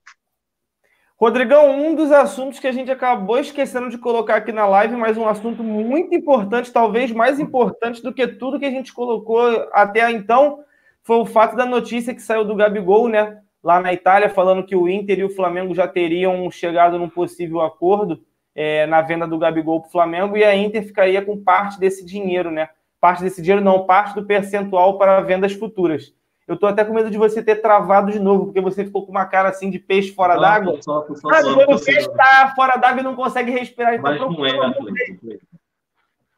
Rodrigão, um dos assuntos que a gente acabou esquecendo de colocar aqui na live, mas um assunto muito importante, talvez mais importante do que tudo que a gente colocou até então, foi o fato da notícia que saiu do Gabigol, né? lá na Itália, falando que o Inter e o Flamengo já teriam chegado num possível acordo é, na venda do Gabigol para o Flamengo e a Inter ficaria com parte desse dinheiro, né? Parte desse dinheiro, não, parte do percentual para vendas futuras. Eu tô até com medo de você ter travado de novo, porque você ficou com uma cara assim de peixe fora d'água. Sabe, quando o peixe está fora d'água e não consegue respirar. Mas não é,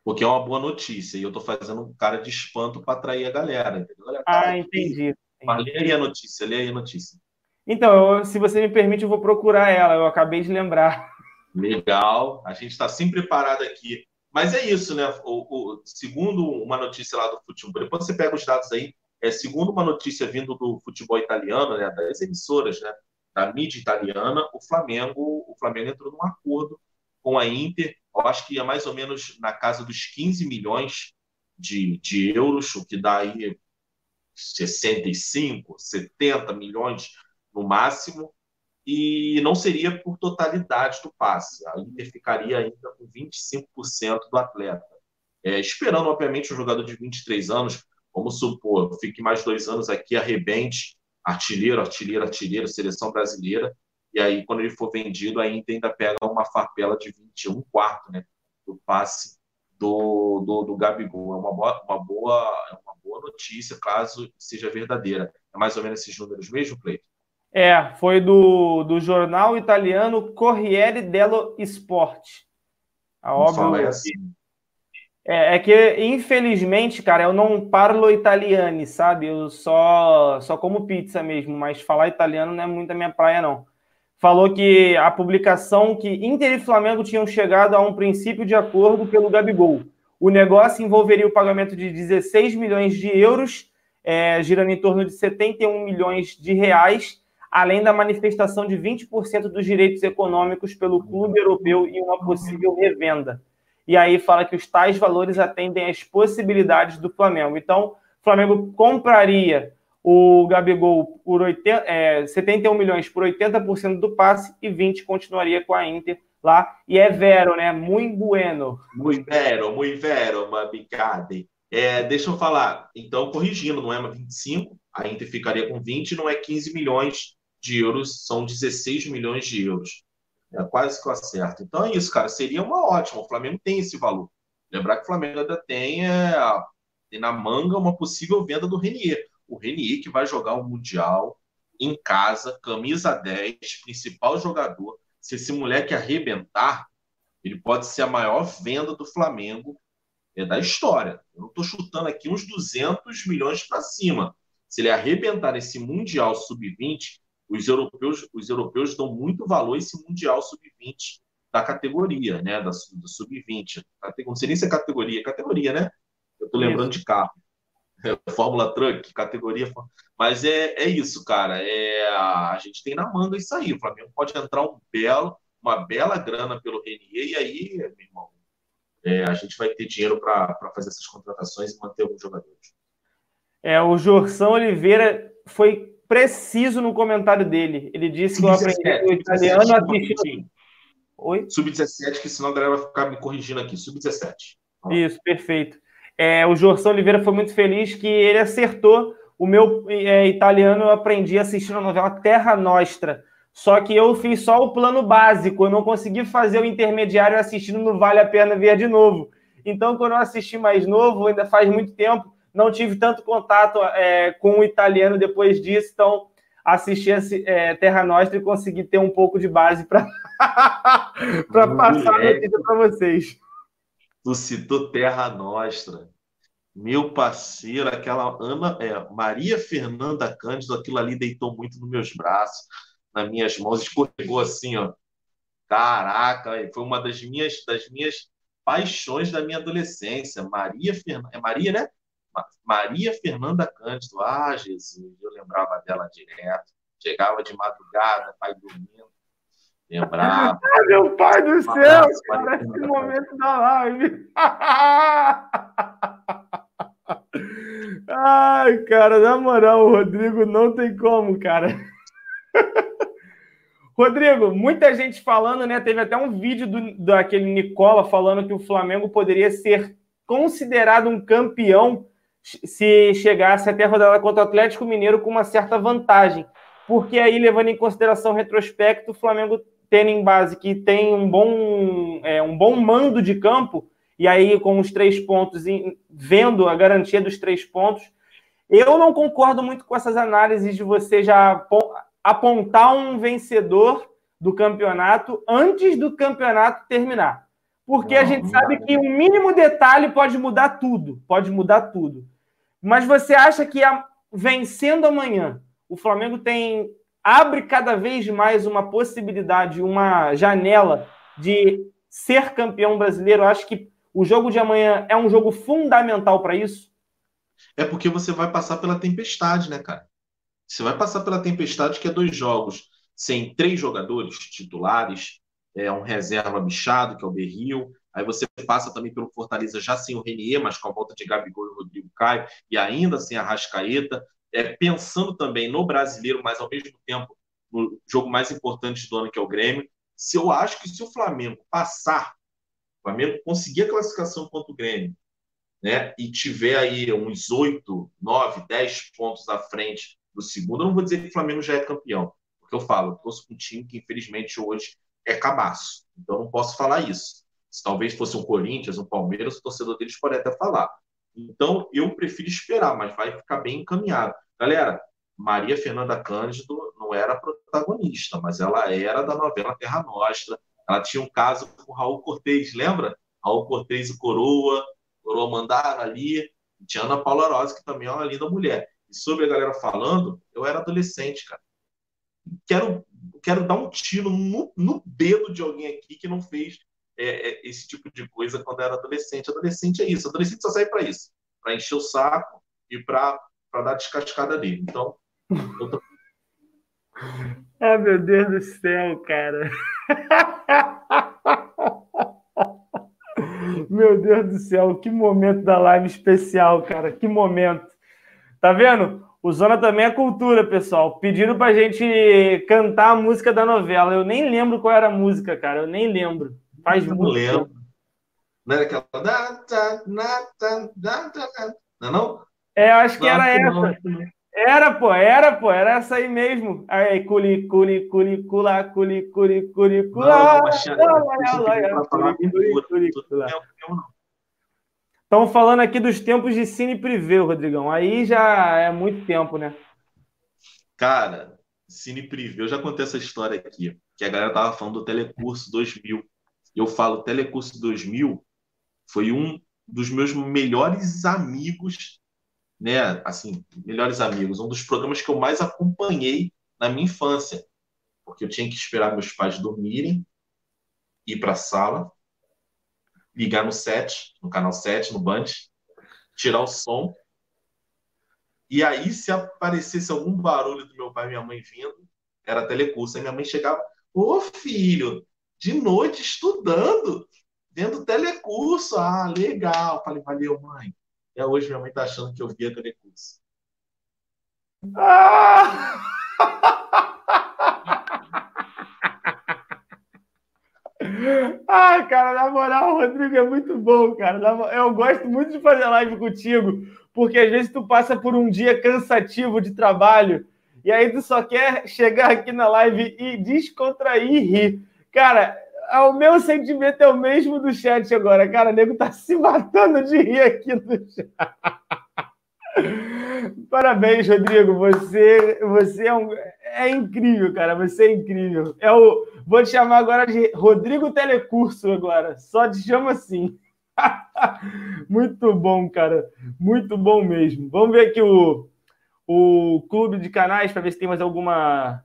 porque é uma boa notícia. E eu estou fazendo um cara de espanto para atrair a galera. Entendeu? Galera, ah, entendi. Mas lê aí a notícia, lê aí a notícia. Então, eu, se você me permite, eu vou procurar ela. Eu acabei de lembrar. Legal. A gente está sempre preparado aqui. Mas é isso, né? O, o, segundo uma notícia lá do futebol, depois você pega os dados aí, é, segundo uma notícia vindo do futebol italiano, né, das emissoras, né, da mídia italiana, o Flamengo, o Flamengo entrou num acordo com a Inter, eu acho que é mais ou menos na casa dos 15 milhões de, de euros, o que dá aí 65, 70 milhões no máximo, e não seria por totalidade do passe. A Inter ficaria ainda com 25% do atleta. É, esperando, obviamente, um jogador de 23 anos, vamos supor, fique mais dois anos aqui, arrebente, artilheiro, artilheiro, artilheiro, seleção brasileira, e aí, quando ele for vendido, a Inter ainda pega uma farpela de 21 quarto, né? Do passe do, do, do Gabigol. É uma boa, uma, boa, é uma boa notícia, caso seja verdadeira. É mais ou menos esses números mesmo, Cleiton? É, foi do, do jornal italiano Corriere dello Sport. A óbvio. É, assim. É, é, que, infelizmente, cara, eu não parlo italiano, sabe? Eu só, só como pizza mesmo, mas falar italiano não é muito a minha praia, não falou que a publicação que Inter e Flamengo tinham chegado a um princípio de acordo pelo Gabigol. O negócio envolveria o pagamento de 16 milhões de euros, é, girando em torno de 71 milhões de reais, além da manifestação de 20% dos direitos econômicos pelo clube europeu e uma possível revenda. E aí fala que os tais valores atendem às possibilidades do Flamengo. Então, o Flamengo compraria o Gabigol por 80, é, 71 milhões por 80% do passe e 20 continuaria com a Inter lá. E é vero, né? Muito bueno. Muito vero, muito vero, Mabicade. É, deixa eu falar, então, corrigindo, não é uma 25, a Inter ficaria com 20, não é 15 milhões de euros, são 16 milhões de euros. É quase que eu acerto. Então é isso, cara, seria uma ótima. O Flamengo tem esse valor. Lembrar que o Flamengo ainda tem, é, tem na manga uma possível venda do Renier o Renier que vai jogar o Mundial em casa, camisa 10, principal jogador. Se esse moleque arrebentar, ele pode ser a maior venda do Flamengo é, da história. Eu não estou chutando aqui uns 200 milhões para cima. Se ele arrebentar nesse Mundial Sub-20, os europeus, os europeus dão muito valor a esse Mundial Sub-20 da categoria, né? Da, do Sub-20. Não sei nem se é categoria, é categoria, né? Eu estou lembrando de carro. Fórmula Truck, categoria. Mas é, é isso, cara. É, a gente tem na manga isso aí. O Flamengo pode entrar um belo, uma bela grana pelo Renier, e aí, meu irmão, é, a gente vai ter dinheiro para fazer essas contratações e manter alguns jogadores. É, o Jorção Oliveira foi preciso no comentário dele. Ele disse que eu aprendi o italiano assistindo. Oi? Sub-17, que senão a galera vai ficar me corrigindo aqui. Sub-17. Isso, perfeito. É, o Jorson Oliveira foi muito feliz que ele acertou. O meu é, italiano eu aprendi assistindo a novela Terra Nostra. Só que eu fiz só o plano básico, eu não consegui fazer o intermediário assistindo no Vale a Pena Ver de novo. Então, quando eu assisti mais novo, ainda faz muito tempo, não tive tanto contato é, com o italiano depois disso, então assisti a é, Terra Nostra e consegui ter um pouco de base para passar a notícia para vocês. Tu citou Terra Nostra. Meu parceiro, aquela Ana, é, Maria Fernanda Cândido, aquilo ali deitou muito nos meus braços, nas minhas mãos, escorregou assim, ó. Caraca, foi uma das minhas, das minhas paixões da minha adolescência. Maria Fernanda, é Maria, né? Maria Fernanda Cândido. Ah, Jesus, eu lembrava dela direto. Chegava de madrugada, pai dormindo. Lembrava. Meu pai do céu, cara, esse momento da live. Ai, cara, na moral, o Rodrigo não tem como, cara. Rodrigo, muita gente falando, né? Teve até um vídeo do, daquele Nicola falando que o Flamengo poderia ser considerado um campeão se chegasse até a rodada contra o Atlético Mineiro com uma certa vantagem. Porque aí, levando em consideração o retrospecto, o Flamengo tendo em base que tem um bom, é, um bom mando de campo, e aí com os três pontos, vendo a garantia dos três pontos, eu não concordo muito com essas análises de você já apontar um vencedor do campeonato antes do campeonato terminar. Porque não, a gente sabe que um mínimo detalhe pode mudar tudo. Pode mudar tudo. Mas você acha que a, vencendo amanhã, o Flamengo tem abre cada vez mais uma possibilidade, uma janela de ser campeão brasileiro? Eu acho que o jogo de amanhã é um jogo fundamental para isso. É porque você vai passar pela tempestade, né, cara? Você vai passar pela tempestade, que é dois jogos sem três jogadores titulares, é um reserva bichado, que é o Berril. Aí você passa também pelo Fortaleza já sem o Renier, mas com a volta de Gabigol Caio, e ainda sem a Rascaeta é, pensando também no brasileiro, mas ao mesmo tempo no jogo mais importante do ano, que é o Grêmio. Se eu acho que se o Flamengo passar, o Flamengo conseguir a classificação contra o Grêmio, né, e tiver aí uns 8, 9, 10 pontos à frente do segundo, eu não vou dizer que o Flamengo já é campeão, porque eu falo, eu torço um time que infelizmente hoje é cabaço, então não posso falar isso. Se talvez fosse um Corinthians, um Palmeiras, o torcedor deles pode até falar. Então, eu prefiro esperar, mas vai ficar bem encaminhado. Galera, Maria Fernanda Cândido não era protagonista, mas ela era da novela Terra Nostra. Ela tinha um caso com Raul Cortez, lembra? Raul Cortez e Coroa, Coroa mandaram ali. E tinha Ana Paula Rosa, que também é uma linda mulher. E sobre a galera falando, eu era adolescente, cara. Quero, quero dar um tiro no, no dedo de alguém aqui que não fez é, é, esse tipo de coisa quando era adolescente. Adolescente é isso. Adolescente só serve para isso, para encher o saco e para para dar descascada nele. Então, eu tô... Ah, meu Deus do céu, cara. Meu Deus do céu, que momento da live especial, cara. Que momento. Tá vendo? O Zona também é cultura, pessoal. Pediram pra gente cantar a música da novela. Eu nem lembro qual era a música, cara. Eu nem lembro. Faz eu muito lembro. Não era aquela. Não é não? É, acho que era essa. Era, pô, era, pô, era essa aí mesmo. Aí, culi, culi, culi, cula, culi, culi, culi, cula. Estamos falando aqui dos tempos de Cine Privé, Rodrigão. Aí já é muito tempo, né? Cara, Cine Privé, eu já contei essa história aqui, que a galera tava falando do Telecurso 2000. Eu falo, Telecurso 2000 foi um dos meus melhores amigos né, assim, melhores amigos, um dos programas que eu mais acompanhei na minha infância, porque eu tinha que esperar meus pais dormirem, ir para a sala, ligar no set, no canal 7, no Band, tirar o som, e aí se aparecesse algum barulho do meu pai e minha mãe vindo, era telecurso, aí minha mãe chegava, ô filho, de noite estudando, vendo telecurso, ah, legal, falei, valeu mãe, até hoje minha mãe tá achando que eu via telecurso. Ah! ah, cara, na moral, Rodrigo é muito bom, cara. Eu gosto muito de fazer live contigo, porque às vezes tu passa por um dia cansativo de trabalho e aí tu só quer chegar aqui na live e descontrair e rir. Cara, o meu sentimento é o mesmo do chat agora, cara. O nego tá se matando de rir aqui no chat. Parabéns, Rodrigo. Você, você é, um, é incrível, cara. Você é incrível. É o, vou te chamar agora de Rodrigo Telecurso agora. Só te chamo assim. Muito bom, cara. Muito bom mesmo. Vamos ver aqui o, o clube de canais para ver se tem mais alguma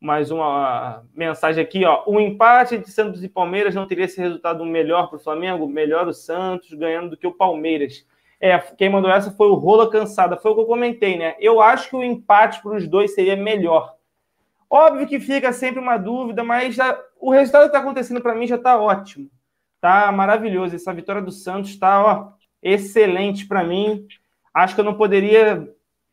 mais uma mensagem aqui, ó. O empate de Santos e Palmeiras não teria esse resultado melhor para o Flamengo? Melhor o Santos ganhando do que o Palmeiras. É, quem mandou essa foi o Rola Cansada. Foi o que eu comentei, né? Eu acho que o empate para os dois seria melhor. Óbvio que fica sempre uma dúvida, mas já, o resultado que está acontecendo para mim já está ótimo. Tá maravilhoso. Essa vitória do Santos está ó, excelente para mim. Acho que eu não poderia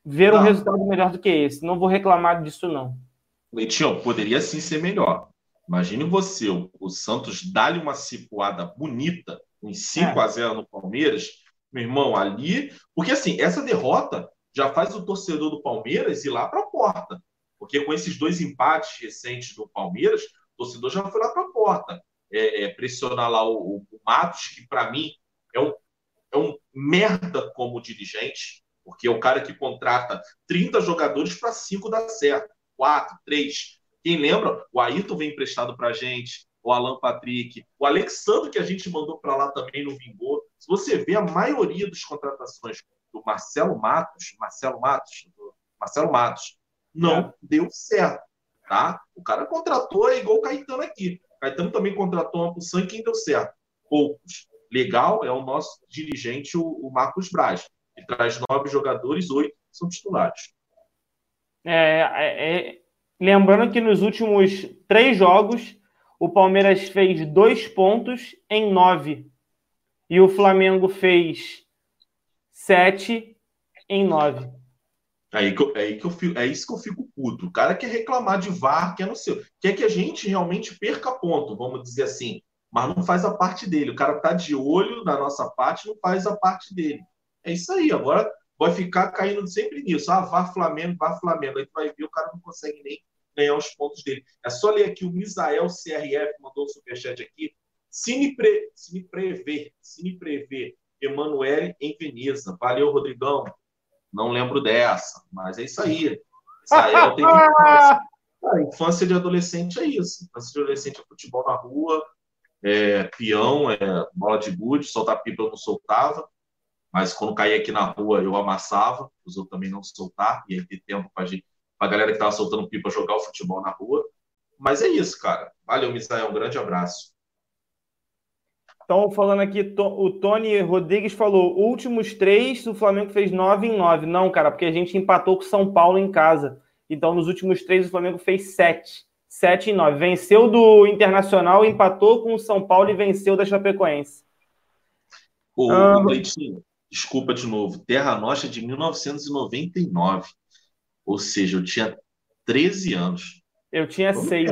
ver um resultado melhor do que esse. Não vou reclamar disso, não. Leitinho, poderia sim ser melhor. Imagine você, o Santos dá-lhe uma cipuada bonita, em 5 é. a 0 no Palmeiras, meu irmão, ali. Porque assim, essa derrota já faz o torcedor do Palmeiras ir lá para a porta. Porque com esses dois empates recentes do Palmeiras, o torcedor já foi lá para a porta. É, é, pressionar lá o, o Matos, que para mim é um, é um merda como dirigente, porque é o cara que contrata 30 jogadores para 5 dar certo quatro, três. Quem lembra? O Ayrton vem emprestado para a gente. o Alan Patrick, o Alexandre que a gente mandou para lá também não vingou. Se você vê a maioria das contratações do Marcelo Matos, Marcelo Matos, Marcelo Matos, não é. deu certo, tá? O cara contratou é igual o Caetano aqui. O Caetano também contratou uma pulsão e quem deu certo? Poucos. Legal é o nosso dirigente, o, o Marcos Braz. Ele traz nove jogadores, oito são titulares. É, é, é, lembrando que nos últimos três jogos, o Palmeiras fez dois pontos em nove. E o Flamengo fez sete em nove. É aí que, eu, é, aí que eu fico, é isso que eu fico puto. O cara quer reclamar de VAR, quer não sei. Quer que a gente realmente perca ponto, vamos dizer assim. Mas não faz a parte dele. O cara tá de olho na nossa parte, não faz a parte dele. É isso aí. Agora vai ficar caindo sempre nisso. Ah, vá Flamengo, vá Flamengo. Aí tu vai ver, o cara não consegue nem ganhar os pontos dele. É só ler aqui o Misael CRF, mandou o superchat aqui. Cine, pre, cine prever, cine prever, Emanuele em Veneza. Valeu, Rodrigão. Não lembro dessa, mas é isso aí. Misael tem que... Ah, infância de adolescente é isso. Infância de adolescente é futebol na rua, é peão, é bola de gude, soltar pipa eu não soltava mas quando caía aqui na rua eu amassava, os outros também não soltar, e aí ter tempo para a galera que estava soltando pipa jogar o futebol na rua. Mas é isso, cara. Valeu, Misael, um grande abraço. Então, falando aqui, o Tony Rodrigues falou: últimos três, o Flamengo fez nove em nove. Não, cara, porque a gente empatou com o São Paulo em casa. Então, nos últimos três, o Flamengo fez sete. Sete em nove. Venceu do Internacional, empatou com o São Paulo e venceu da Chapecoense. Ô, ah, Leitinho, desculpa de novo, Terra Nostra de 1999. Ou seja, eu tinha 13 anos. Eu tinha 6.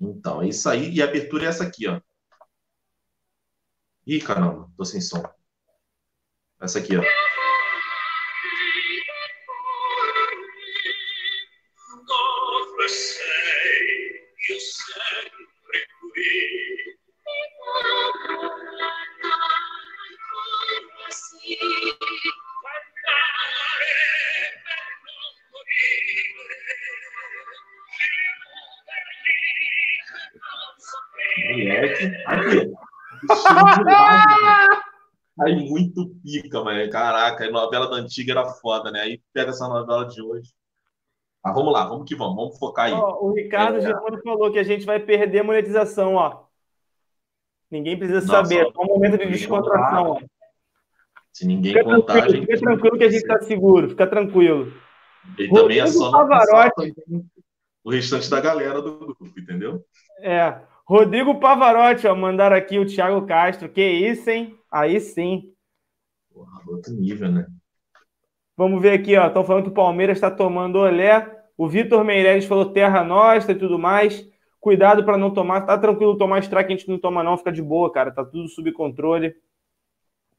Então, é isso aí. E a abertura é essa aqui, ó. Ih, caramba, tô sem som. Essa aqui, ó. Muito pica, mas caraca, a novela da antiga era foda, né? Aí pega essa novela de hoje. Mas vamos lá, vamos que vamos, vamos focar aí. Ó, o Ricardo é... Germano falou que a gente vai perder a monetização, ó. Ninguém precisa Nossa, saber, é um momento de descontração, ó. Se ninguém fica contar, tranquilo, gente... Fica tranquilo que a gente está seguro, fica tranquilo. E também é só Pavarotti. o restante da galera do grupo, entendeu? É. Rodrigo Pavarotti, ó, mandaram aqui o Thiago Castro. Que isso, hein? Aí sim. Porra, outro nível, né? Vamos ver aqui, ó. Estão falando que o Palmeiras está tomando olé. O Vitor Meireles falou terra nossa e tudo mais. Cuidado para não tomar. Tá tranquilo tomar strike, a gente não toma, não. Fica de boa, cara. Tá tudo sob controle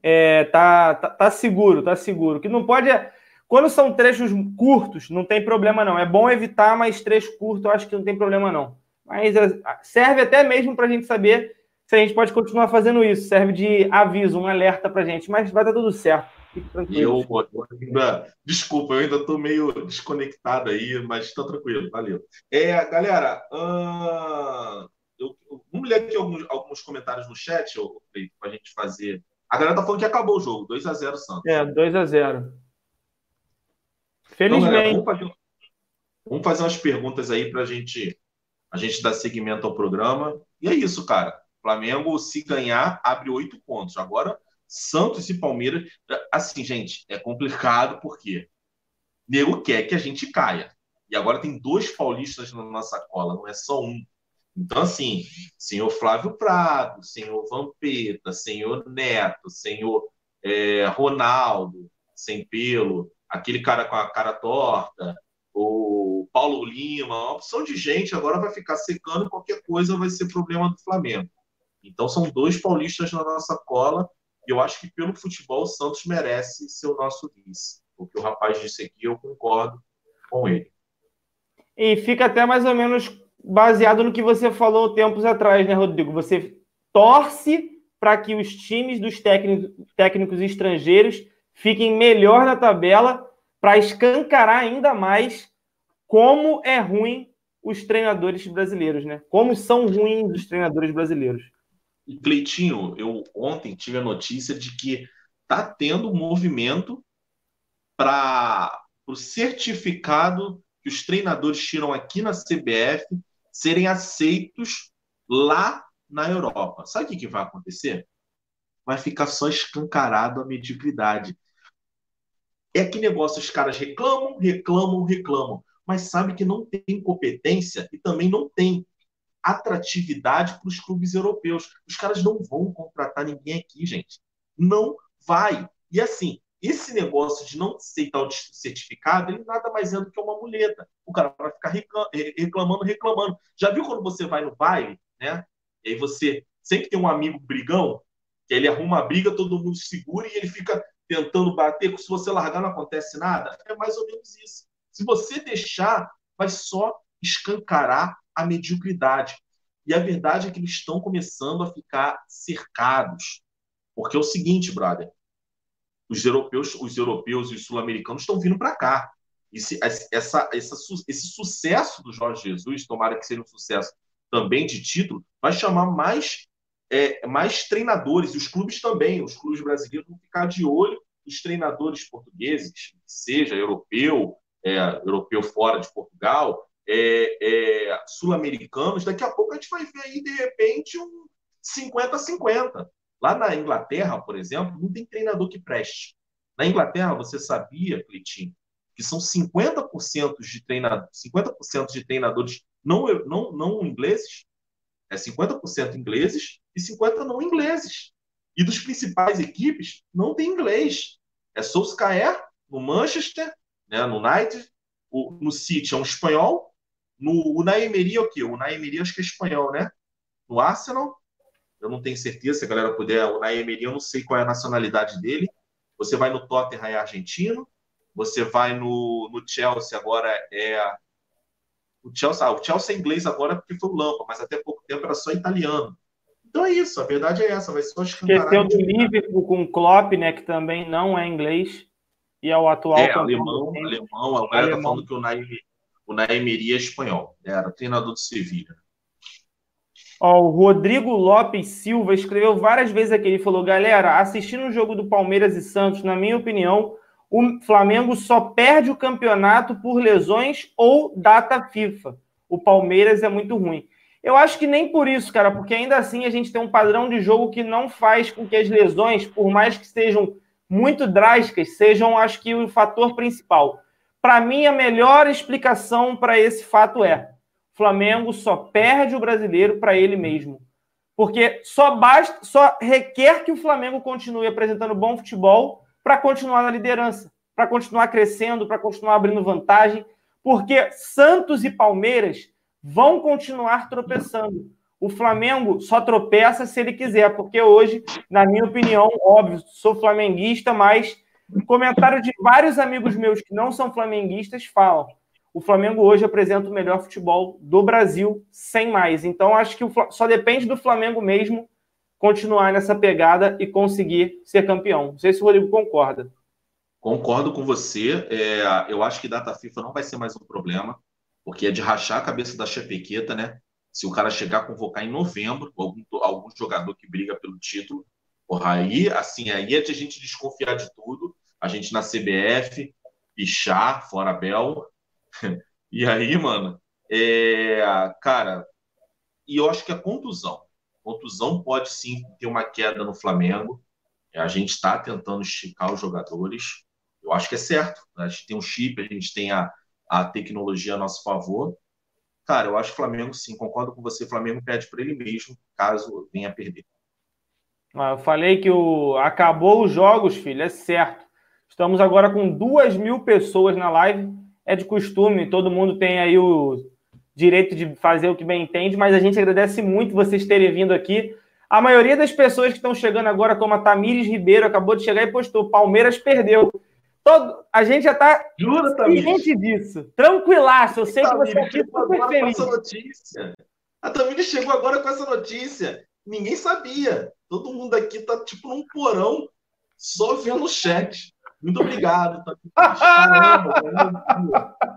é, tá, tá, tá, seguro, tá seguro. que não pode é. Quando são trechos curtos, não tem problema não. É bom evitar, mas trecho curto eu acho que não tem problema não. Mas é, serve até mesmo para a gente saber se a gente pode continuar fazendo isso. Serve de aviso, um alerta para a gente. Mas vai dar tudo certo. Fique tranquilo. Eu, eu ainda, desculpa, eu ainda estou meio desconectado aí, mas está tranquilo, valeu. É, galera, uh, eu, vamos ler aqui alguns, alguns comentários no chat, para a gente fazer a galera tá falando que acabou o jogo. 2x0 Santos. É, 2x0. Felizmente. Então, galera, vamos, fazer, vamos fazer umas perguntas aí pra gente, a gente dar seguimento ao programa. E é isso, cara. Flamengo, se ganhar, abre oito pontos. Agora, Santos e Palmeiras. Assim, gente, é complicado porque nego quer que a gente caia. E agora tem dois paulistas na nossa cola, não é só um. Então, assim, senhor Flávio Prado, senhor Vampeta, senhor Neto, senhor é, Ronaldo, sem pelo, aquele cara com a cara torta, o Paulo Lima, uma opção de gente agora vai ficar secando, qualquer coisa vai ser problema do Flamengo. Então, são dois paulistas na nossa cola, e eu acho que pelo futebol o Santos merece ser o nosso vice. O que o rapaz disse aqui, eu concordo com ele. E fica até mais ou menos baseado no que você falou tempos atrás, né, Rodrigo? Você torce para que os times dos técnicos, técnicos estrangeiros fiquem melhor na tabela para escancarar ainda mais como é ruim os treinadores brasileiros, né? Como são ruins os treinadores brasileiros. E Cleitinho, eu ontem tive a notícia de que tá tendo um movimento para o certificado que os treinadores tiram aqui na CBF serem aceitos lá na Europa. Sabe o que, que vai acontecer? Vai ficar só escancarado a mediocridade. É que negócio, os caras reclamam, reclamam, reclamam, mas sabe que não tem competência e também não tem atratividade para os clubes europeus. Os caras não vão contratar ninguém aqui, gente. Não vai. E assim, esse negócio de não aceitar o certificado, ele nada mais é do que uma muleta. O cara vai ficar reclamando, reclamando. Já viu quando você vai no baile, né? E aí você sempre tem um amigo brigão, que ele arruma a briga, todo mundo segura e ele fica tentando bater, se você largar não acontece nada. É mais ou menos isso. Se você deixar, vai só escancarar a mediocridade. E a verdade é que eles estão começando a ficar cercados. Porque é o seguinte, brother, os europeus, os europeus e os sul-americanos estão vindo para cá. Esse, essa, essa, esse sucesso do Jorge Jesus, tomara que seja um sucesso também de título, vai chamar mais, é, mais treinadores, e os clubes também, os clubes brasileiros vão ficar de olho nos treinadores portugueses, seja europeu, é, europeu fora de Portugal, é, é, sul-americanos, daqui a pouco a gente vai ver aí, de repente, um 50-50. Lá na Inglaterra, por exemplo, não tem treinador que preste. Na Inglaterra, você sabia, Cleitinho, que são 50% de, treinador, 50% de treinadores não, não, não ingleses, é 50% ingleses e 50% não ingleses. E dos principais equipes, não tem inglês. É Solskjaer no Manchester, né, no United, o, no City é um espanhol, no o é o quê? O Naemery acho que é espanhol, né? No Arsenal, eu não tenho certeza, se a galera puder, o Naemery, eu não sei qual é a nacionalidade dele. Você vai no Tottenham, é argentino. Você vai no, no Chelsea, agora é... O Chelsea, ah, o Chelsea é inglês agora porque foi o Lampa, mas até pouco tempo era só italiano. Então é isso, a verdade é essa, vai só escancarar. Esqueceu do Liverpool com o Klopp, né, que também não é inglês, e é o atual é, alemão, alemão, a galera tá falando que o o Naemery é espanhol, né? era treinador do Sevilha. Ó, o Rodrigo Lopes Silva escreveu várias vezes aqui. Ele falou: galera, assistindo o jogo do Palmeiras e Santos, na minha opinião, o Flamengo só perde o campeonato por lesões ou data FIFA. O Palmeiras é muito ruim. Eu acho que nem por isso, cara, porque ainda assim a gente tem um padrão de jogo que não faz com que as lesões, por mais que sejam muito drásticas, sejam, acho que, o fator principal. Para mim, a melhor explicação para esse fato é: Flamengo só perde o brasileiro para ele mesmo. Porque só basta, só requer que o Flamengo continue apresentando bom futebol para continuar na liderança, para continuar crescendo, para continuar abrindo vantagem, porque Santos e Palmeiras vão continuar tropeçando. O Flamengo só tropeça se ele quiser, porque hoje, na minha opinião, óbvio, sou flamenguista, mas comentário de vários amigos meus que não são flamenguistas falam: o Flamengo hoje apresenta o melhor futebol do Brasil, sem mais. Então, acho que só depende do Flamengo mesmo continuar nessa pegada e conseguir ser campeão. Não sei se o Rodrigo concorda. Concordo com você. É, eu acho que data FIFA não vai ser mais um problema, porque é de rachar a cabeça da Chapequeta, né? Se o cara chegar a convocar em novembro algum, algum jogador que briga pelo título, porra, aí, assim, aí é de a gente desconfiar de tudo a gente na CBF, pichar, fora Bel. e aí, mano, é, cara, e eu acho que a contusão. Contusão pode sim ter uma queda no Flamengo. A gente está tentando esticar os jogadores. Eu acho que é certo. A gente tem um chip, a gente tem a, a tecnologia a nosso favor. Cara, eu acho que o Flamengo, sim, concordo com você. O Flamengo pede para ele mesmo, caso venha a perder. Ah, eu falei que o... acabou os jogos, filho, é certo. Estamos agora com duas mil pessoas na live. É de costume, todo mundo tem aí o direito de fazer o que bem entende, mas a gente agradece muito vocês terem vindo aqui. A maioria das pessoas que estão chegando agora, como a Tamires Ribeiro, acabou de chegar e postou: Palmeiras perdeu. Todo, a gente já está ciente disso. Tranquilaço, eu sei que você aqui super feliz. Com essa notícia. A Tamires chegou agora com essa notícia. Ninguém sabia. Todo mundo aqui tá tipo num porão, só vendo o chat. Muito obrigado. Tá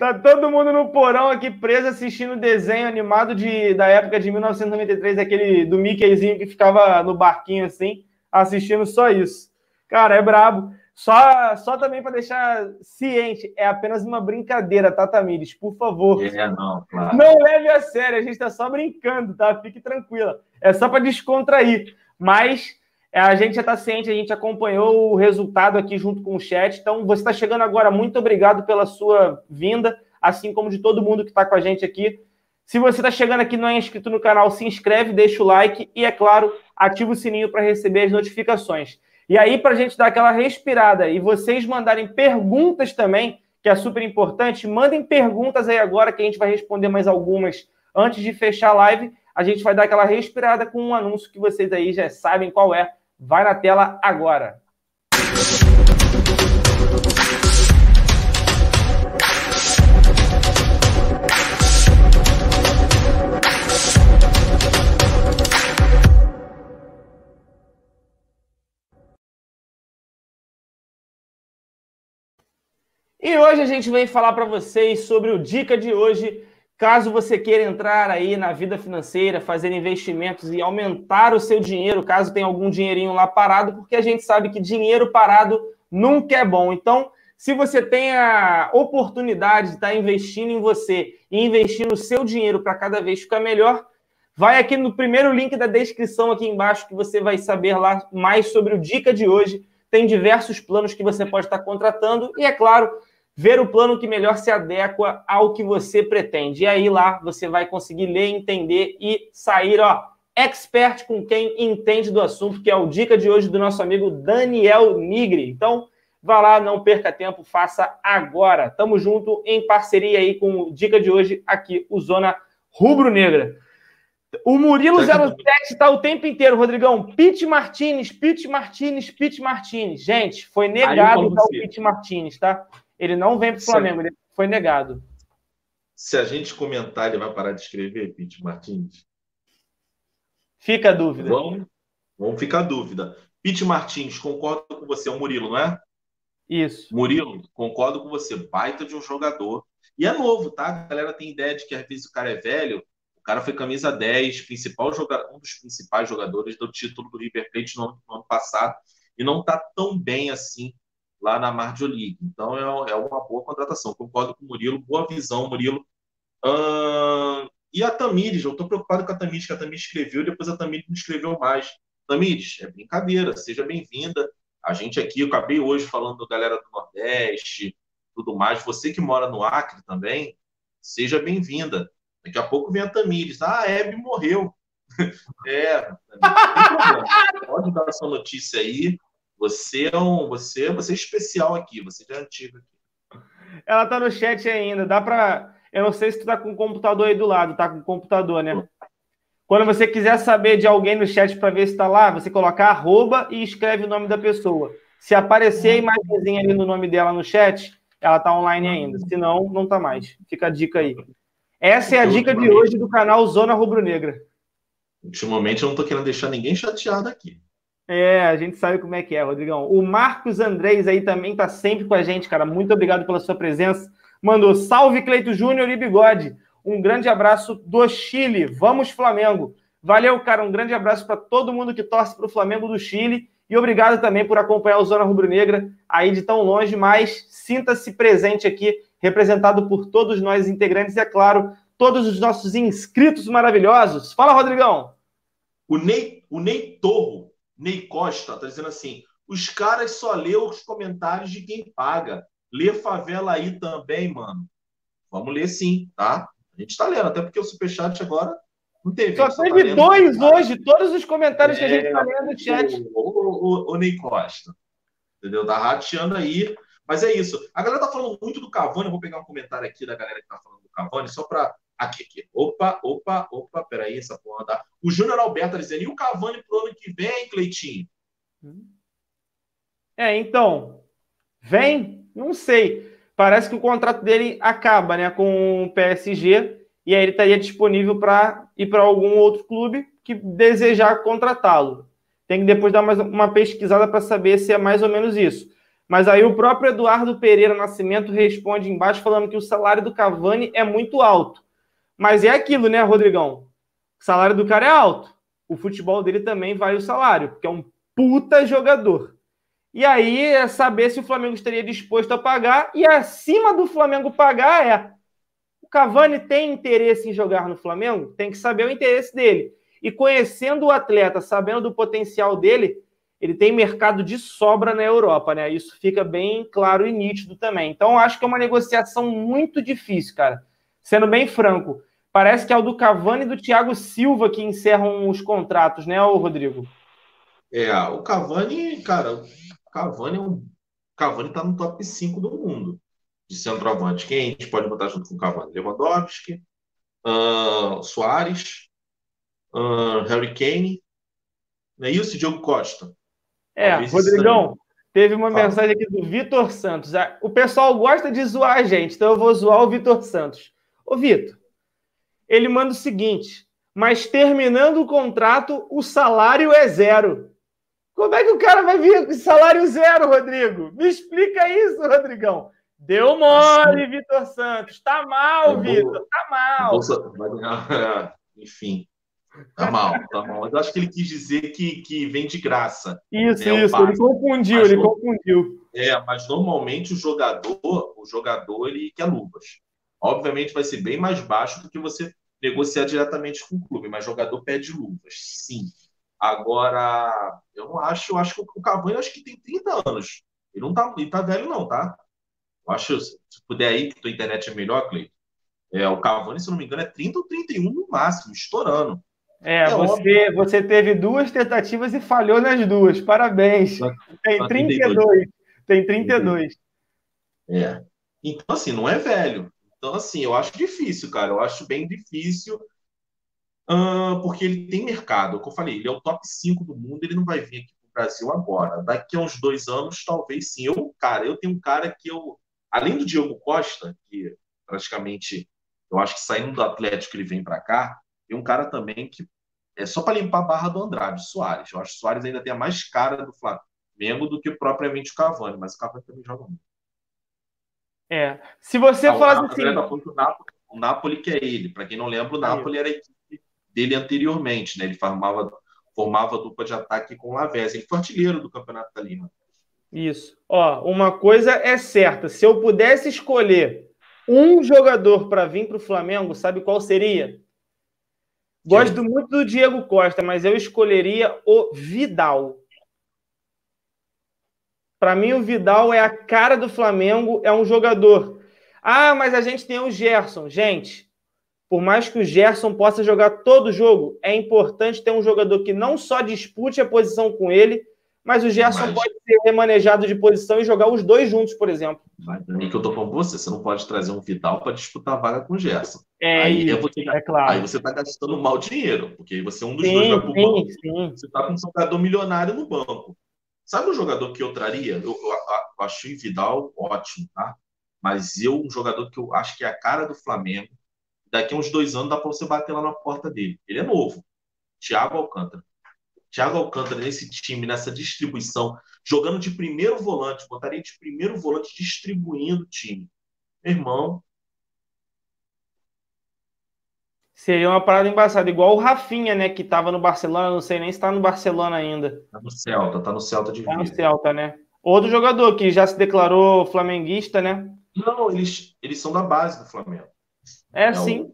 Tá todo mundo no porão aqui preso assistindo desenho animado de, da época de 1993, aquele do Mickeyzinho que ficava no barquinho assim, assistindo só isso. Cara, é brabo. Só, só também para deixar ciente, é apenas uma brincadeira, tá, Tamires? Por favor. É, não, claro. Não leve a sério, a gente tá só brincando, tá? Fique tranquila. É só para descontrair. Mas a gente já está ciente, a gente acompanhou o resultado aqui junto com o chat. Então, você está chegando agora, muito obrigado pela sua vinda, assim como de todo mundo que está com a gente aqui. Se você está chegando aqui e não é inscrito no canal, se inscreve, deixa o like e, é claro, ativa o sininho para receber as notificações. E aí, para a gente dar aquela respirada e vocês mandarem perguntas também, que é super importante, mandem perguntas aí agora que a gente vai responder mais algumas antes de fechar a live. A gente vai dar aquela respirada com um anúncio que vocês aí já sabem qual é Vai na tela agora. E hoje a gente vem falar para vocês sobre o dica de hoje Caso você queira entrar aí na vida financeira, fazer investimentos e aumentar o seu dinheiro, caso tenha algum dinheirinho lá parado, porque a gente sabe que dinheiro parado nunca é bom. Então, se você tem a oportunidade de estar investindo em você e investindo o seu dinheiro para cada vez ficar melhor, vai aqui no primeiro link da descrição aqui embaixo que você vai saber lá mais sobre o dica de hoje. Tem diversos planos que você pode estar contratando e, é claro, ver o plano que melhor se adequa ao que você pretende. E aí lá você vai conseguir ler, entender e sair, ó, expert com quem entende do assunto, que é o dica de hoje do nosso amigo Daniel Nigri. Então, vá lá, não perca tempo, faça agora. Tamo junto em parceria aí com o dica de hoje aqui, o Zona Rubro Negra. O Murilo 07 está o tempo inteiro, Rodrigão. Pete Martinez, Pete Martinez, Pete Martinez. Gente, foi negado o Pete Martinez, tá? Ele não vem para o Flamengo, ele foi negado. Se a gente comentar, ele vai parar de escrever, Pete Martins? Fica a dúvida. Vamos, vamos ficar a dúvida. Pete Martins, concordo com você, é o Murilo, não é? Isso. Murilo, concordo com você. Baita de um jogador. E é novo, tá? A galera tem ideia de que às vezes o cara é velho. O cara foi camisa 10, principal jogador, um dos principais jogadores do título do River Plate no ano, no ano passado. E não tá tão bem assim lá na League. Então é, é uma boa contratação. Concordo com o Murilo, boa visão, Murilo. e a Tamires, eu estou preocupado com a Tamires, que a Tamires escreveu, depois a Tamires não escreveu mais. Tamires, é brincadeira, seja bem-vinda. A gente aqui, eu acabei hoje falando da galera do Nordeste, tudo mais. Você que mora no Acre também, seja bem-vinda. Daqui a pouco vem a Tamires. Ah, a Hebe morreu. é. Pode dar essa notícia aí. Você é um, você, você é especial aqui, você é antigo aqui. Ela tá no chat ainda, dá para, eu não sei se tu tá com o computador aí do lado, tá com o computador, né? Quando você quiser saber de alguém no chat para ver se está lá, você coloca arroba e escreve o nome da pessoa. Se aparecer a imagenzinha ali no nome dela no chat, ela está online ainda. Se não, não está mais. Fica a dica aí. Essa é a dica de hoje do canal Zona Rubro Negra. Ultimamente eu não estou querendo deixar ninguém chateado aqui. É, a gente sabe como é que é, Rodrigão. O Marcos Andrés aí também tá sempre com a gente, cara. Muito obrigado pela sua presença. Mandou salve Cleito Júnior e Bigode. Um grande abraço do Chile. Vamos Flamengo. Valeu, cara. Um grande abraço para todo mundo que torce para o Flamengo do Chile. E obrigado também por acompanhar o Zona Rubro Negra aí de tão longe, mas sinta-se presente aqui, representado por todos nós integrantes e, é claro, todos os nossos inscritos maravilhosos. Fala, Rodrigão. O Ney, o Ney Torro Ney Costa tá dizendo assim: os caras só lê os comentários de quem paga. Lê favela aí também, mano. Vamos ler sim, tá? A gente tá lendo, até porque o Superchat agora não teve. Só teve tá dois hoje, todos os comentários é, que a gente tá lendo no chat. O, o, o, o Ney Costa. Entendeu? Tá rateando aí. Mas é isso. A galera tá falando muito do Cavani. Eu vou pegar um comentário aqui da galera que tá falando do Cavani, só para Aqui, aqui. Opa, opa, opa, peraí, essa porra dá. O Júnior Alberto tá dizendo, e o Cavani pro ano que vem, Cleitinho? É, então, vem? Não sei. Parece que o contrato dele acaba, né, com o PSG, e aí ele estaria disponível para ir para algum outro clube que desejar contratá-lo. Tem que depois dar mais uma pesquisada para saber se é mais ou menos isso. Mas aí o próprio Eduardo Pereira Nascimento responde embaixo falando que o salário do Cavani é muito alto. Mas é aquilo, né, Rodrigão? O salário do cara é alto. O futebol dele também vale o salário, porque é um puta jogador. E aí é saber se o Flamengo estaria disposto a pagar. E acima do Flamengo pagar é. O Cavani tem interesse em jogar no Flamengo? Tem que saber o interesse dele. E conhecendo o atleta, sabendo do potencial dele, ele tem mercado de sobra na Europa, né? Isso fica bem claro e nítido também. Então, acho que é uma negociação muito difícil, cara. Sendo bem franco. Parece que é o do Cavani e do Thiago Silva que encerram os contratos, né, Rodrigo? É, o Cavani, cara, o Cavani é um. Cavani tá no top 5 do mundo de centroavante. Quem a gente pode botar junto com o Cavani? Lewandowski, uh, Soares, uh, Harry Kane, não é isso, Diogo Costa? É, Rodrigão, teve uma Fala. mensagem aqui do Vitor Santos. Ah, o pessoal gosta de zoar a gente, então eu vou zoar o Vitor Santos. Ô, Vitor, ele manda o seguinte: mas terminando o contrato, o salário é zero. Como é que o cara vai vir com salário zero, Rodrigo? Me explica isso, Rodrigão. Deu mole, Vitor Santos. Tá mal, Vitor. Tá mal. Bolsa... Enfim. Tá mal, tá mal. Mas eu acho que ele quis dizer que, que vem de graça. Isso, né, isso. Ele confundiu, mas, ele confundiu. É, mas normalmente o jogador, o jogador, ele quer luvas. Obviamente vai ser bem mais baixo do que você negociar diretamente com o clube, mas jogador pede luvas, sim. Agora, eu não acho, eu acho que o Cavani acho que tem 30 anos. Ele não tá, ele tá velho, não, tá? Eu acho, se puder aí, que tua internet é melhor, Cleiton. É, o Cavani, se não me engano, é 30 ou 31 no máximo, estourando. É, é você, você teve duas tentativas e falhou nas duas. Parabéns. Tem 32. Tem 32. É. Então, assim, não é velho. Então, assim, eu acho difícil, cara. Eu acho bem difícil. Uh, porque ele tem mercado. Como eu falei, ele é o top 5 do mundo, ele não vai vir aqui pro Brasil agora. Daqui a uns dois anos, talvez sim. Eu, cara, eu tenho um cara que eu. Além do Diogo Costa, que praticamente eu acho que saindo do Atlético ele vem para cá, tem um cara também que é só para limpar a barra do Andrade, Soares. Eu acho que o Soares ainda tem a mais cara do Flamengo do que propriamente o Cavani, mas o Cavani também joga muito. É. Se você ah, faz assim. O Napoli, o Napoli que é ele. Para quem não lembra, o Napoli era a equipe dele anteriormente, né? Ele formava, formava dupla de ataque com o Lavezzi. Ele foi artilheiro do Campeonato Italiano. Isso. Ó, uma coisa é certa. Se eu pudesse escolher um jogador para vir para o Flamengo, sabe qual seria? Gosto muito do Diego Costa, mas eu escolheria o Vidal. Para mim, o Vidal é a cara do Flamengo, é um jogador. Ah, mas a gente tem o Gerson. Gente, por mais que o Gerson possa jogar todo jogo, é importante ter um jogador que não só dispute a posição com ele, mas o Gerson mas... pode ser remanejado de posição e jogar os dois juntos, por exemplo. Mas também que eu tô falando com você, você não pode trazer um Vidal para disputar a vaga com o Gerson. É, aí, isso, você, é claro. aí você está gastando mal dinheiro, porque você é um dos sim, dois vai pro banco. Sim. Você está com um jogador milionário no banco. Sabe o jogador que eu traria? Eu, eu, eu Vidal ótimo, tá? Mas eu, um jogador que eu acho que é a cara do Flamengo, daqui a uns dois anos dá para você bater lá na porta dele. Ele é novo. Thiago Alcântara. Thiago Alcântara nesse time, nessa distribuição, jogando de primeiro volante, botaria de primeiro volante distribuindo o time. Meu irmão. Seria uma parada embaçada, igual o Rafinha, né, que estava no Barcelona, não sei nem se está no Barcelona ainda. Tá no Celta, tá no Celta de Tá no Celta, né? Outro jogador que já se declarou flamenguista, né? Não, eles, eles são da base do Flamengo. É, é sim.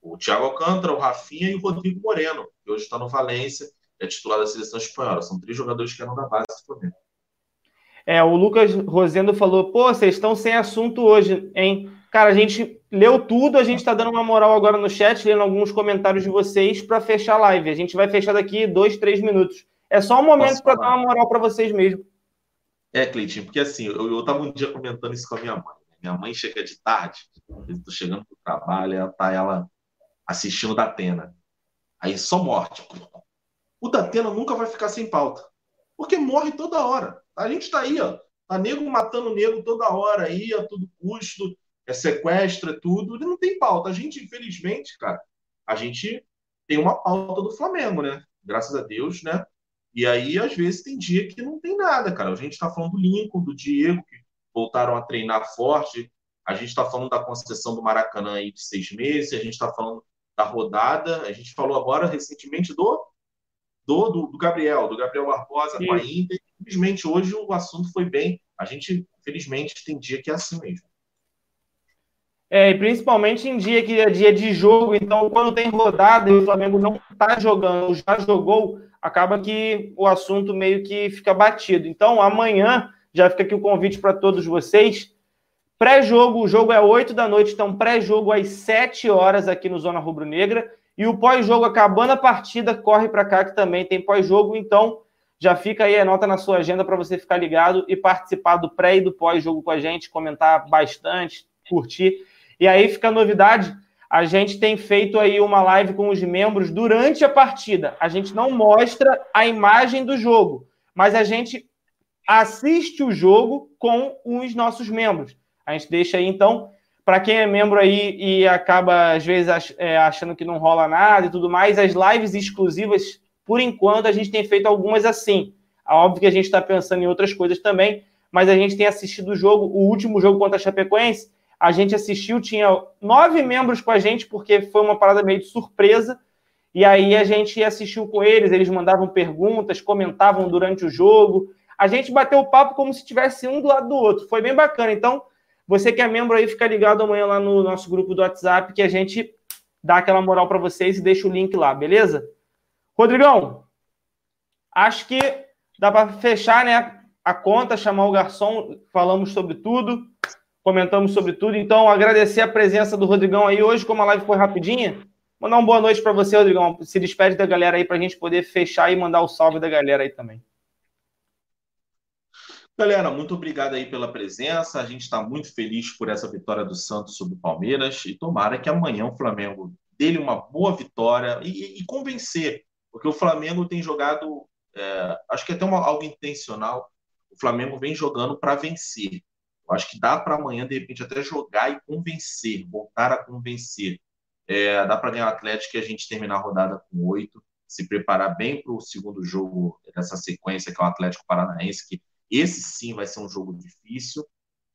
O, o Thiago Alcântara, o Rafinha e o Rodrigo Moreno, que hoje está no Valência é titular da seleção espanhola. São três jogadores que eram da base do Flamengo. É, o Lucas Rosendo falou: pô, vocês estão sem assunto hoje, hein? Cara, a gente leu tudo, a gente está dando uma moral agora no chat, lendo alguns comentários de vocês para fechar a live. A gente vai fechar daqui dois, três minutos. É só um momento para dar uma moral para vocês mesmo. É, Cleitinho, porque assim, eu, estava um dia comentando isso com a minha mãe. Minha mãe chega de tarde, eu tô chegando pro trabalho, ela tá ela assistindo da Atena. Aí só morte o Datena nunca vai ficar sem pauta. Porque morre toda hora. A gente está aí, ó. Tá nego matando nego toda hora aí, a todo custo, é sequestro, é tudo. Ele não tem pauta. A gente, infelizmente, cara, a gente tem uma pauta do Flamengo, né? Graças a Deus, né? E aí, às vezes, tem dia que não tem nada, cara. A gente está falando do Lincoln, do Diego, que voltaram a treinar forte. A gente está falando da concessão do Maracanã aí de seis meses. A gente está falando da rodada. A gente falou agora recentemente do do, do, do Gabriel, do Gabriel Barbosa Sim. com a Inter. Infelizmente, hoje o assunto foi bem. A gente, infelizmente, tem dia que é assim mesmo. É, e principalmente em dia que é dia de jogo, então quando tem rodada e o Flamengo não está jogando, já jogou, acaba que o assunto meio que fica batido. Então amanhã já fica aqui o convite para todos vocês. Pré-jogo, o jogo é 8 da noite, então pré-jogo às 7 horas aqui no Zona Rubro Negra. E o pós-jogo, acabando a partida, corre para cá que também tem pós-jogo. Então já fica aí, anota na sua agenda para você ficar ligado e participar do pré e do pós-jogo com a gente, comentar bastante, curtir. E aí fica a novidade, a gente tem feito aí uma live com os membros durante a partida. A gente não mostra a imagem do jogo, mas a gente assiste o jogo com os nossos membros. A gente deixa aí, então, para quem é membro aí e acaba, às vezes, é, achando que não rola nada e tudo mais, as lives exclusivas, por enquanto, a gente tem feito algumas assim. Óbvio que a gente está pensando em outras coisas também, mas a gente tem assistido o jogo, o último jogo contra a Chapecoense, a gente assistiu, tinha nove membros com a gente, porque foi uma parada meio de surpresa. E aí a gente assistiu com eles, eles mandavam perguntas, comentavam durante o jogo. A gente bateu o papo como se tivesse um do lado do outro. Foi bem bacana. Então, você que é membro aí, fica ligado amanhã lá no nosso grupo do WhatsApp, que a gente dá aquela moral para vocês e deixa o link lá, beleza? Rodrigão, acho que dá para fechar né, a conta, chamar o garçom, falamos sobre tudo comentamos sobre tudo. Então, agradecer a presença do Rodrigão aí hoje, como a live foi rapidinha. Mandar uma boa noite para você, Rodrigão. Se despede da galera aí para a gente poder fechar e mandar o salve da galera aí também. Galera, muito obrigado aí pela presença. A gente está muito feliz por essa vitória do Santos sobre o Palmeiras e tomara que amanhã o Flamengo dê uma boa vitória e, e, convencer, porque o Flamengo tem jogado, é, acho que é até uma, algo intencional. O Flamengo vem jogando para vencer. Eu acho que dá para amanhã, de repente, até jogar e convencer, voltar a convencer. É, dá para ganhar o Atlético e a gente terminar a rodada com oito, se preparar bem para o segundo jogo dessa sequência, que é o Atlético Paranaense, que esse sim vai ser um jogo difícil.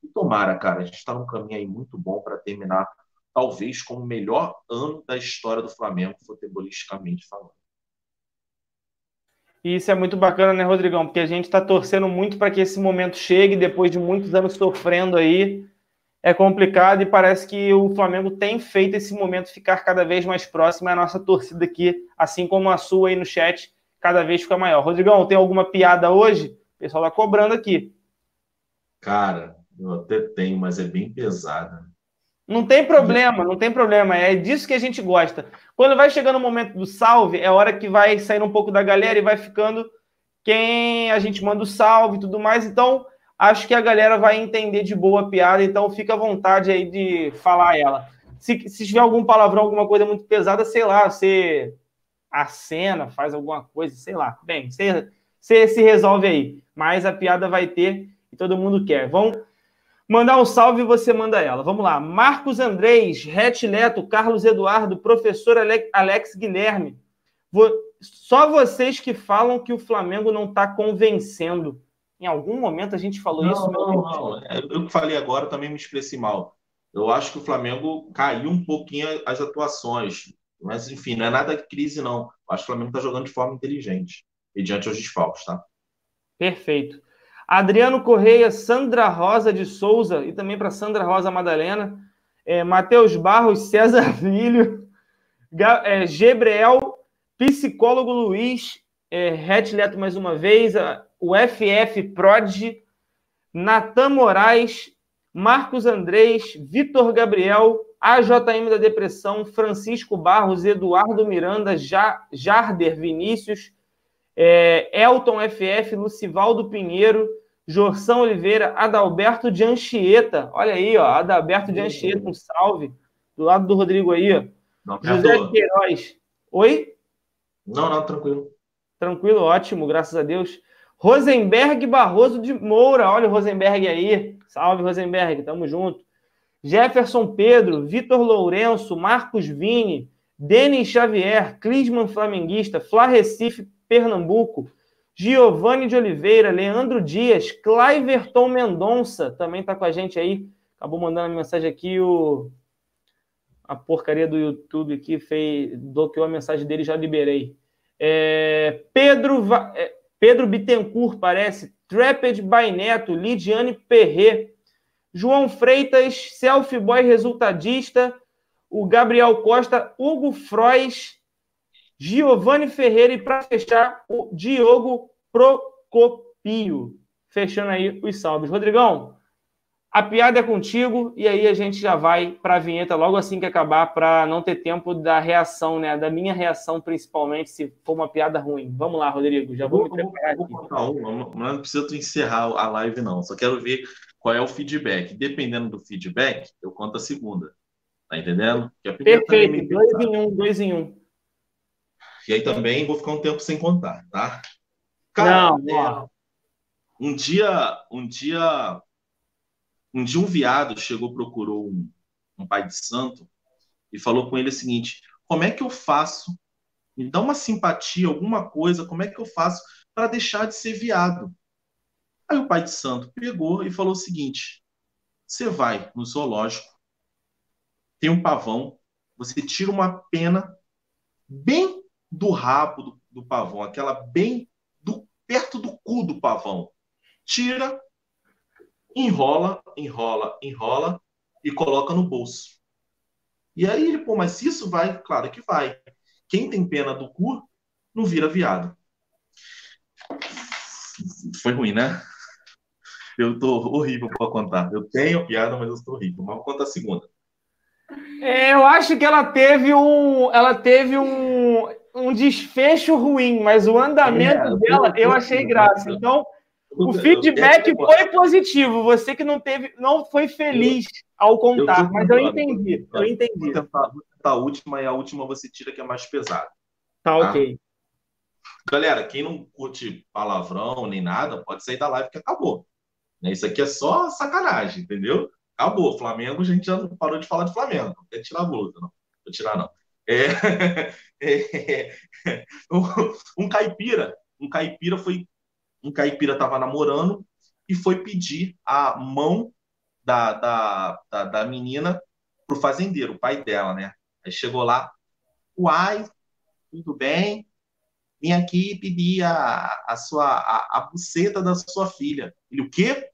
E tomara, cara, a gente está num caminho aí muito bom para terminar, talvez, como o melhor ano da história do Flamengo, futebolisticamente falando. E isso é muito bacana, né, Rodrigão? Porque a gente está torcendo muito para que esse momento chegue, depois de muitos anos sofrendo aí. É complicado e parece que o Flamengo tem feito esse momento ficar cada vez mais próximo. A nossa torcida aqui, assim como a sua aí no chat, cada vez fica maior. Rodrigão, tem alguma piada hoje? O pessoal está cobrando aqui. Cara, eu até tenho, mas é bem pesada. Não tem problema, não tem problema. É disso que a gente gosta. Quando vai chegando o momento do salve, é hora que vai saindo um pouco da galera e vai ficando quem a gente manda o salve e tudo mais. Então, acho que a galera vai entender de boa a piada. Então, fica à vontade aí de falar ela. Se, se tiver algum palavrão, alguma coisa muito pesada, sei lá, você acena, faz alguma coisa, sei lá. Bem, você, você se resolve aí. Mas a piada vai ter e todo mundo quer. Vamos Mandar um salve você manda ela. Vamos lá. Marcos Andrés, Rete Leto, Carlos Eduardo, professor Alex Guilherme. Só vocês que falam que o Flamengo não está convencendo. Em algum momento a gente falou não, isso. Não, não. É, eu que falei agora também me expressei mal. Eu acho que o Flamengo caiu um pouquinho as atuações. Mas, enfim, não é nada de crise, não. Eu acho que o Flamengo está jogando de forma inteligente, mediante os desfalques, tá? Perfeito. Adriano Correia, Sandra Rosa de Souza, e também para Sandra Rosa Madalena, é, Matheus Barros, César Filho, é, Gebreel, psicólogo Luiz, é, Retleto mais uma vez, o FF Prod, Natan Moraes, Marcos Andrés, Vitor Gabriel, AJM da Depressão, Francisco Barros, Eduardo Miranda, Jarder Vinícius, é, Elton FF, Lucivaldo Pinheiro, Jorção Oliveira, Adalberto de Anchieta. Olha aí, ó, Adalberto de Anchieta, um salve. Do lado do Rodrigo aí, ó. Não, José de Queiroz. Oi? Não, não, tranquilo. Tranquilo, ótimo, graças a Deus. Rosenberg Barroso de Moura. Olha o Rosenberg aí. Salve, Rosenberg, tamo junto. Jefferson Pedro, Vitor Lourenço, Marcos Vini, Denis Xavier, Clisman Flamenguista, Flá Recife, Pernambuco, Giovanni de Oliveira, Leandro Dias, Cliverton Mendonça, também está com a gente aí. Acabou mandando mensagem aqui, o... a porcaria do YouTube aqui fez, bloqueou a mensagem dele, já liberei. É... Pedro, Va... É... Pedro Bittencourt, parece. Trapped by Neto, Lidiane Perret, João Freitas, Selfie Boy Resultadista, o Gabriel Costa, Hugo Frois, Giovanni Ferreira e, para fechar, o Diogo Procopio. Fechando aí os salves. Rodrigão, a piada é contigo e aí a gente já vai para a vinheta logo assim que acabar, para não ter tempo da reação, né? Da minha reação, principalmente, se for uma piada ruim. Vamos lá, Rodrigo, já vou, vou me preparar vou, vou contar uma, não precisa tu encerrar a live, não. Só quero ver qual é o feedback. Dependendo do feedback, eu conto a segunda. Tá entendendo? Perfeito, dois em um, dois em um. E aí também vou ficar um tempo sem contar, tá? Cara, não, é, um dia, um dia, um dia um viado chegou, procurou um, um pai de santo e falou com ele o seguinte: como é que eu faço? Me dá uma simpatia, alguma coisa, como é que eu faço para deixar de ser viado? Aí o pai de santo pegou e falou o seguinte: você vai no zoológico, tem um pavão, você tira uma pena bem do rabo do, do pavão, aquela bem do, perto do cu do pavão. Tira, enrola, enrola, enrola e coloca no bolso. E aí ele, pô, mas isso vai? Claro que vai. Quem tem pena do cu não vira viado. Foi ruim, né? Eu tô horrível para contar. Eu tenho piada, mas eu estou horrível. Mas vou contar a segunda. É, eu acho que ela teve um, ela teve um, um desfecho ruim, mas o andamento é, dela eu, achei graça. Então, o feedback foi positivo. Você que não teve, não foi feliz ao contar, mas eu entendi. Eu entendi. A última e a última você tira que é mais pesada. Tá, tá, ok. Galera, quem não curte palavrão nem nada, pode sair da live que acabou. Né? Isso aqui é só sacanagem, entendeu? Acabou. Flamengo, a gente já parou de falar de Flamengo. Não quer tirar a blusa, não. Vou tirar, não. É, é, um caipira, um caipira foi, um caipira estava namorando e foi pedir a mão da, da, da, da menina pro fazendeiro, o pai dela, né? Aí chegou lá, uai, tudo bem? Vim aqui pedir a, a sua a, a buceta da sua filha. Ele, o quê?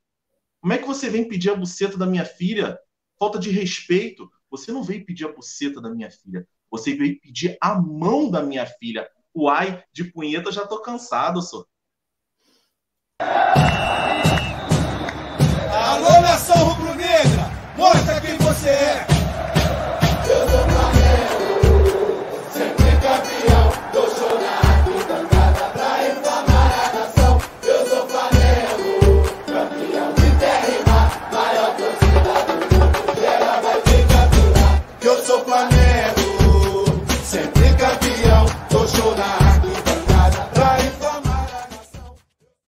Como é que você vem pedir a buceta da minha filha? Falta de respeito. Você não veio pedir a buceta da minha filha. Você veio pedir a mão da minha filha. Uai, de punheta já tô cansado, só. Alô, nação rubro-negra! Mostra quem você é!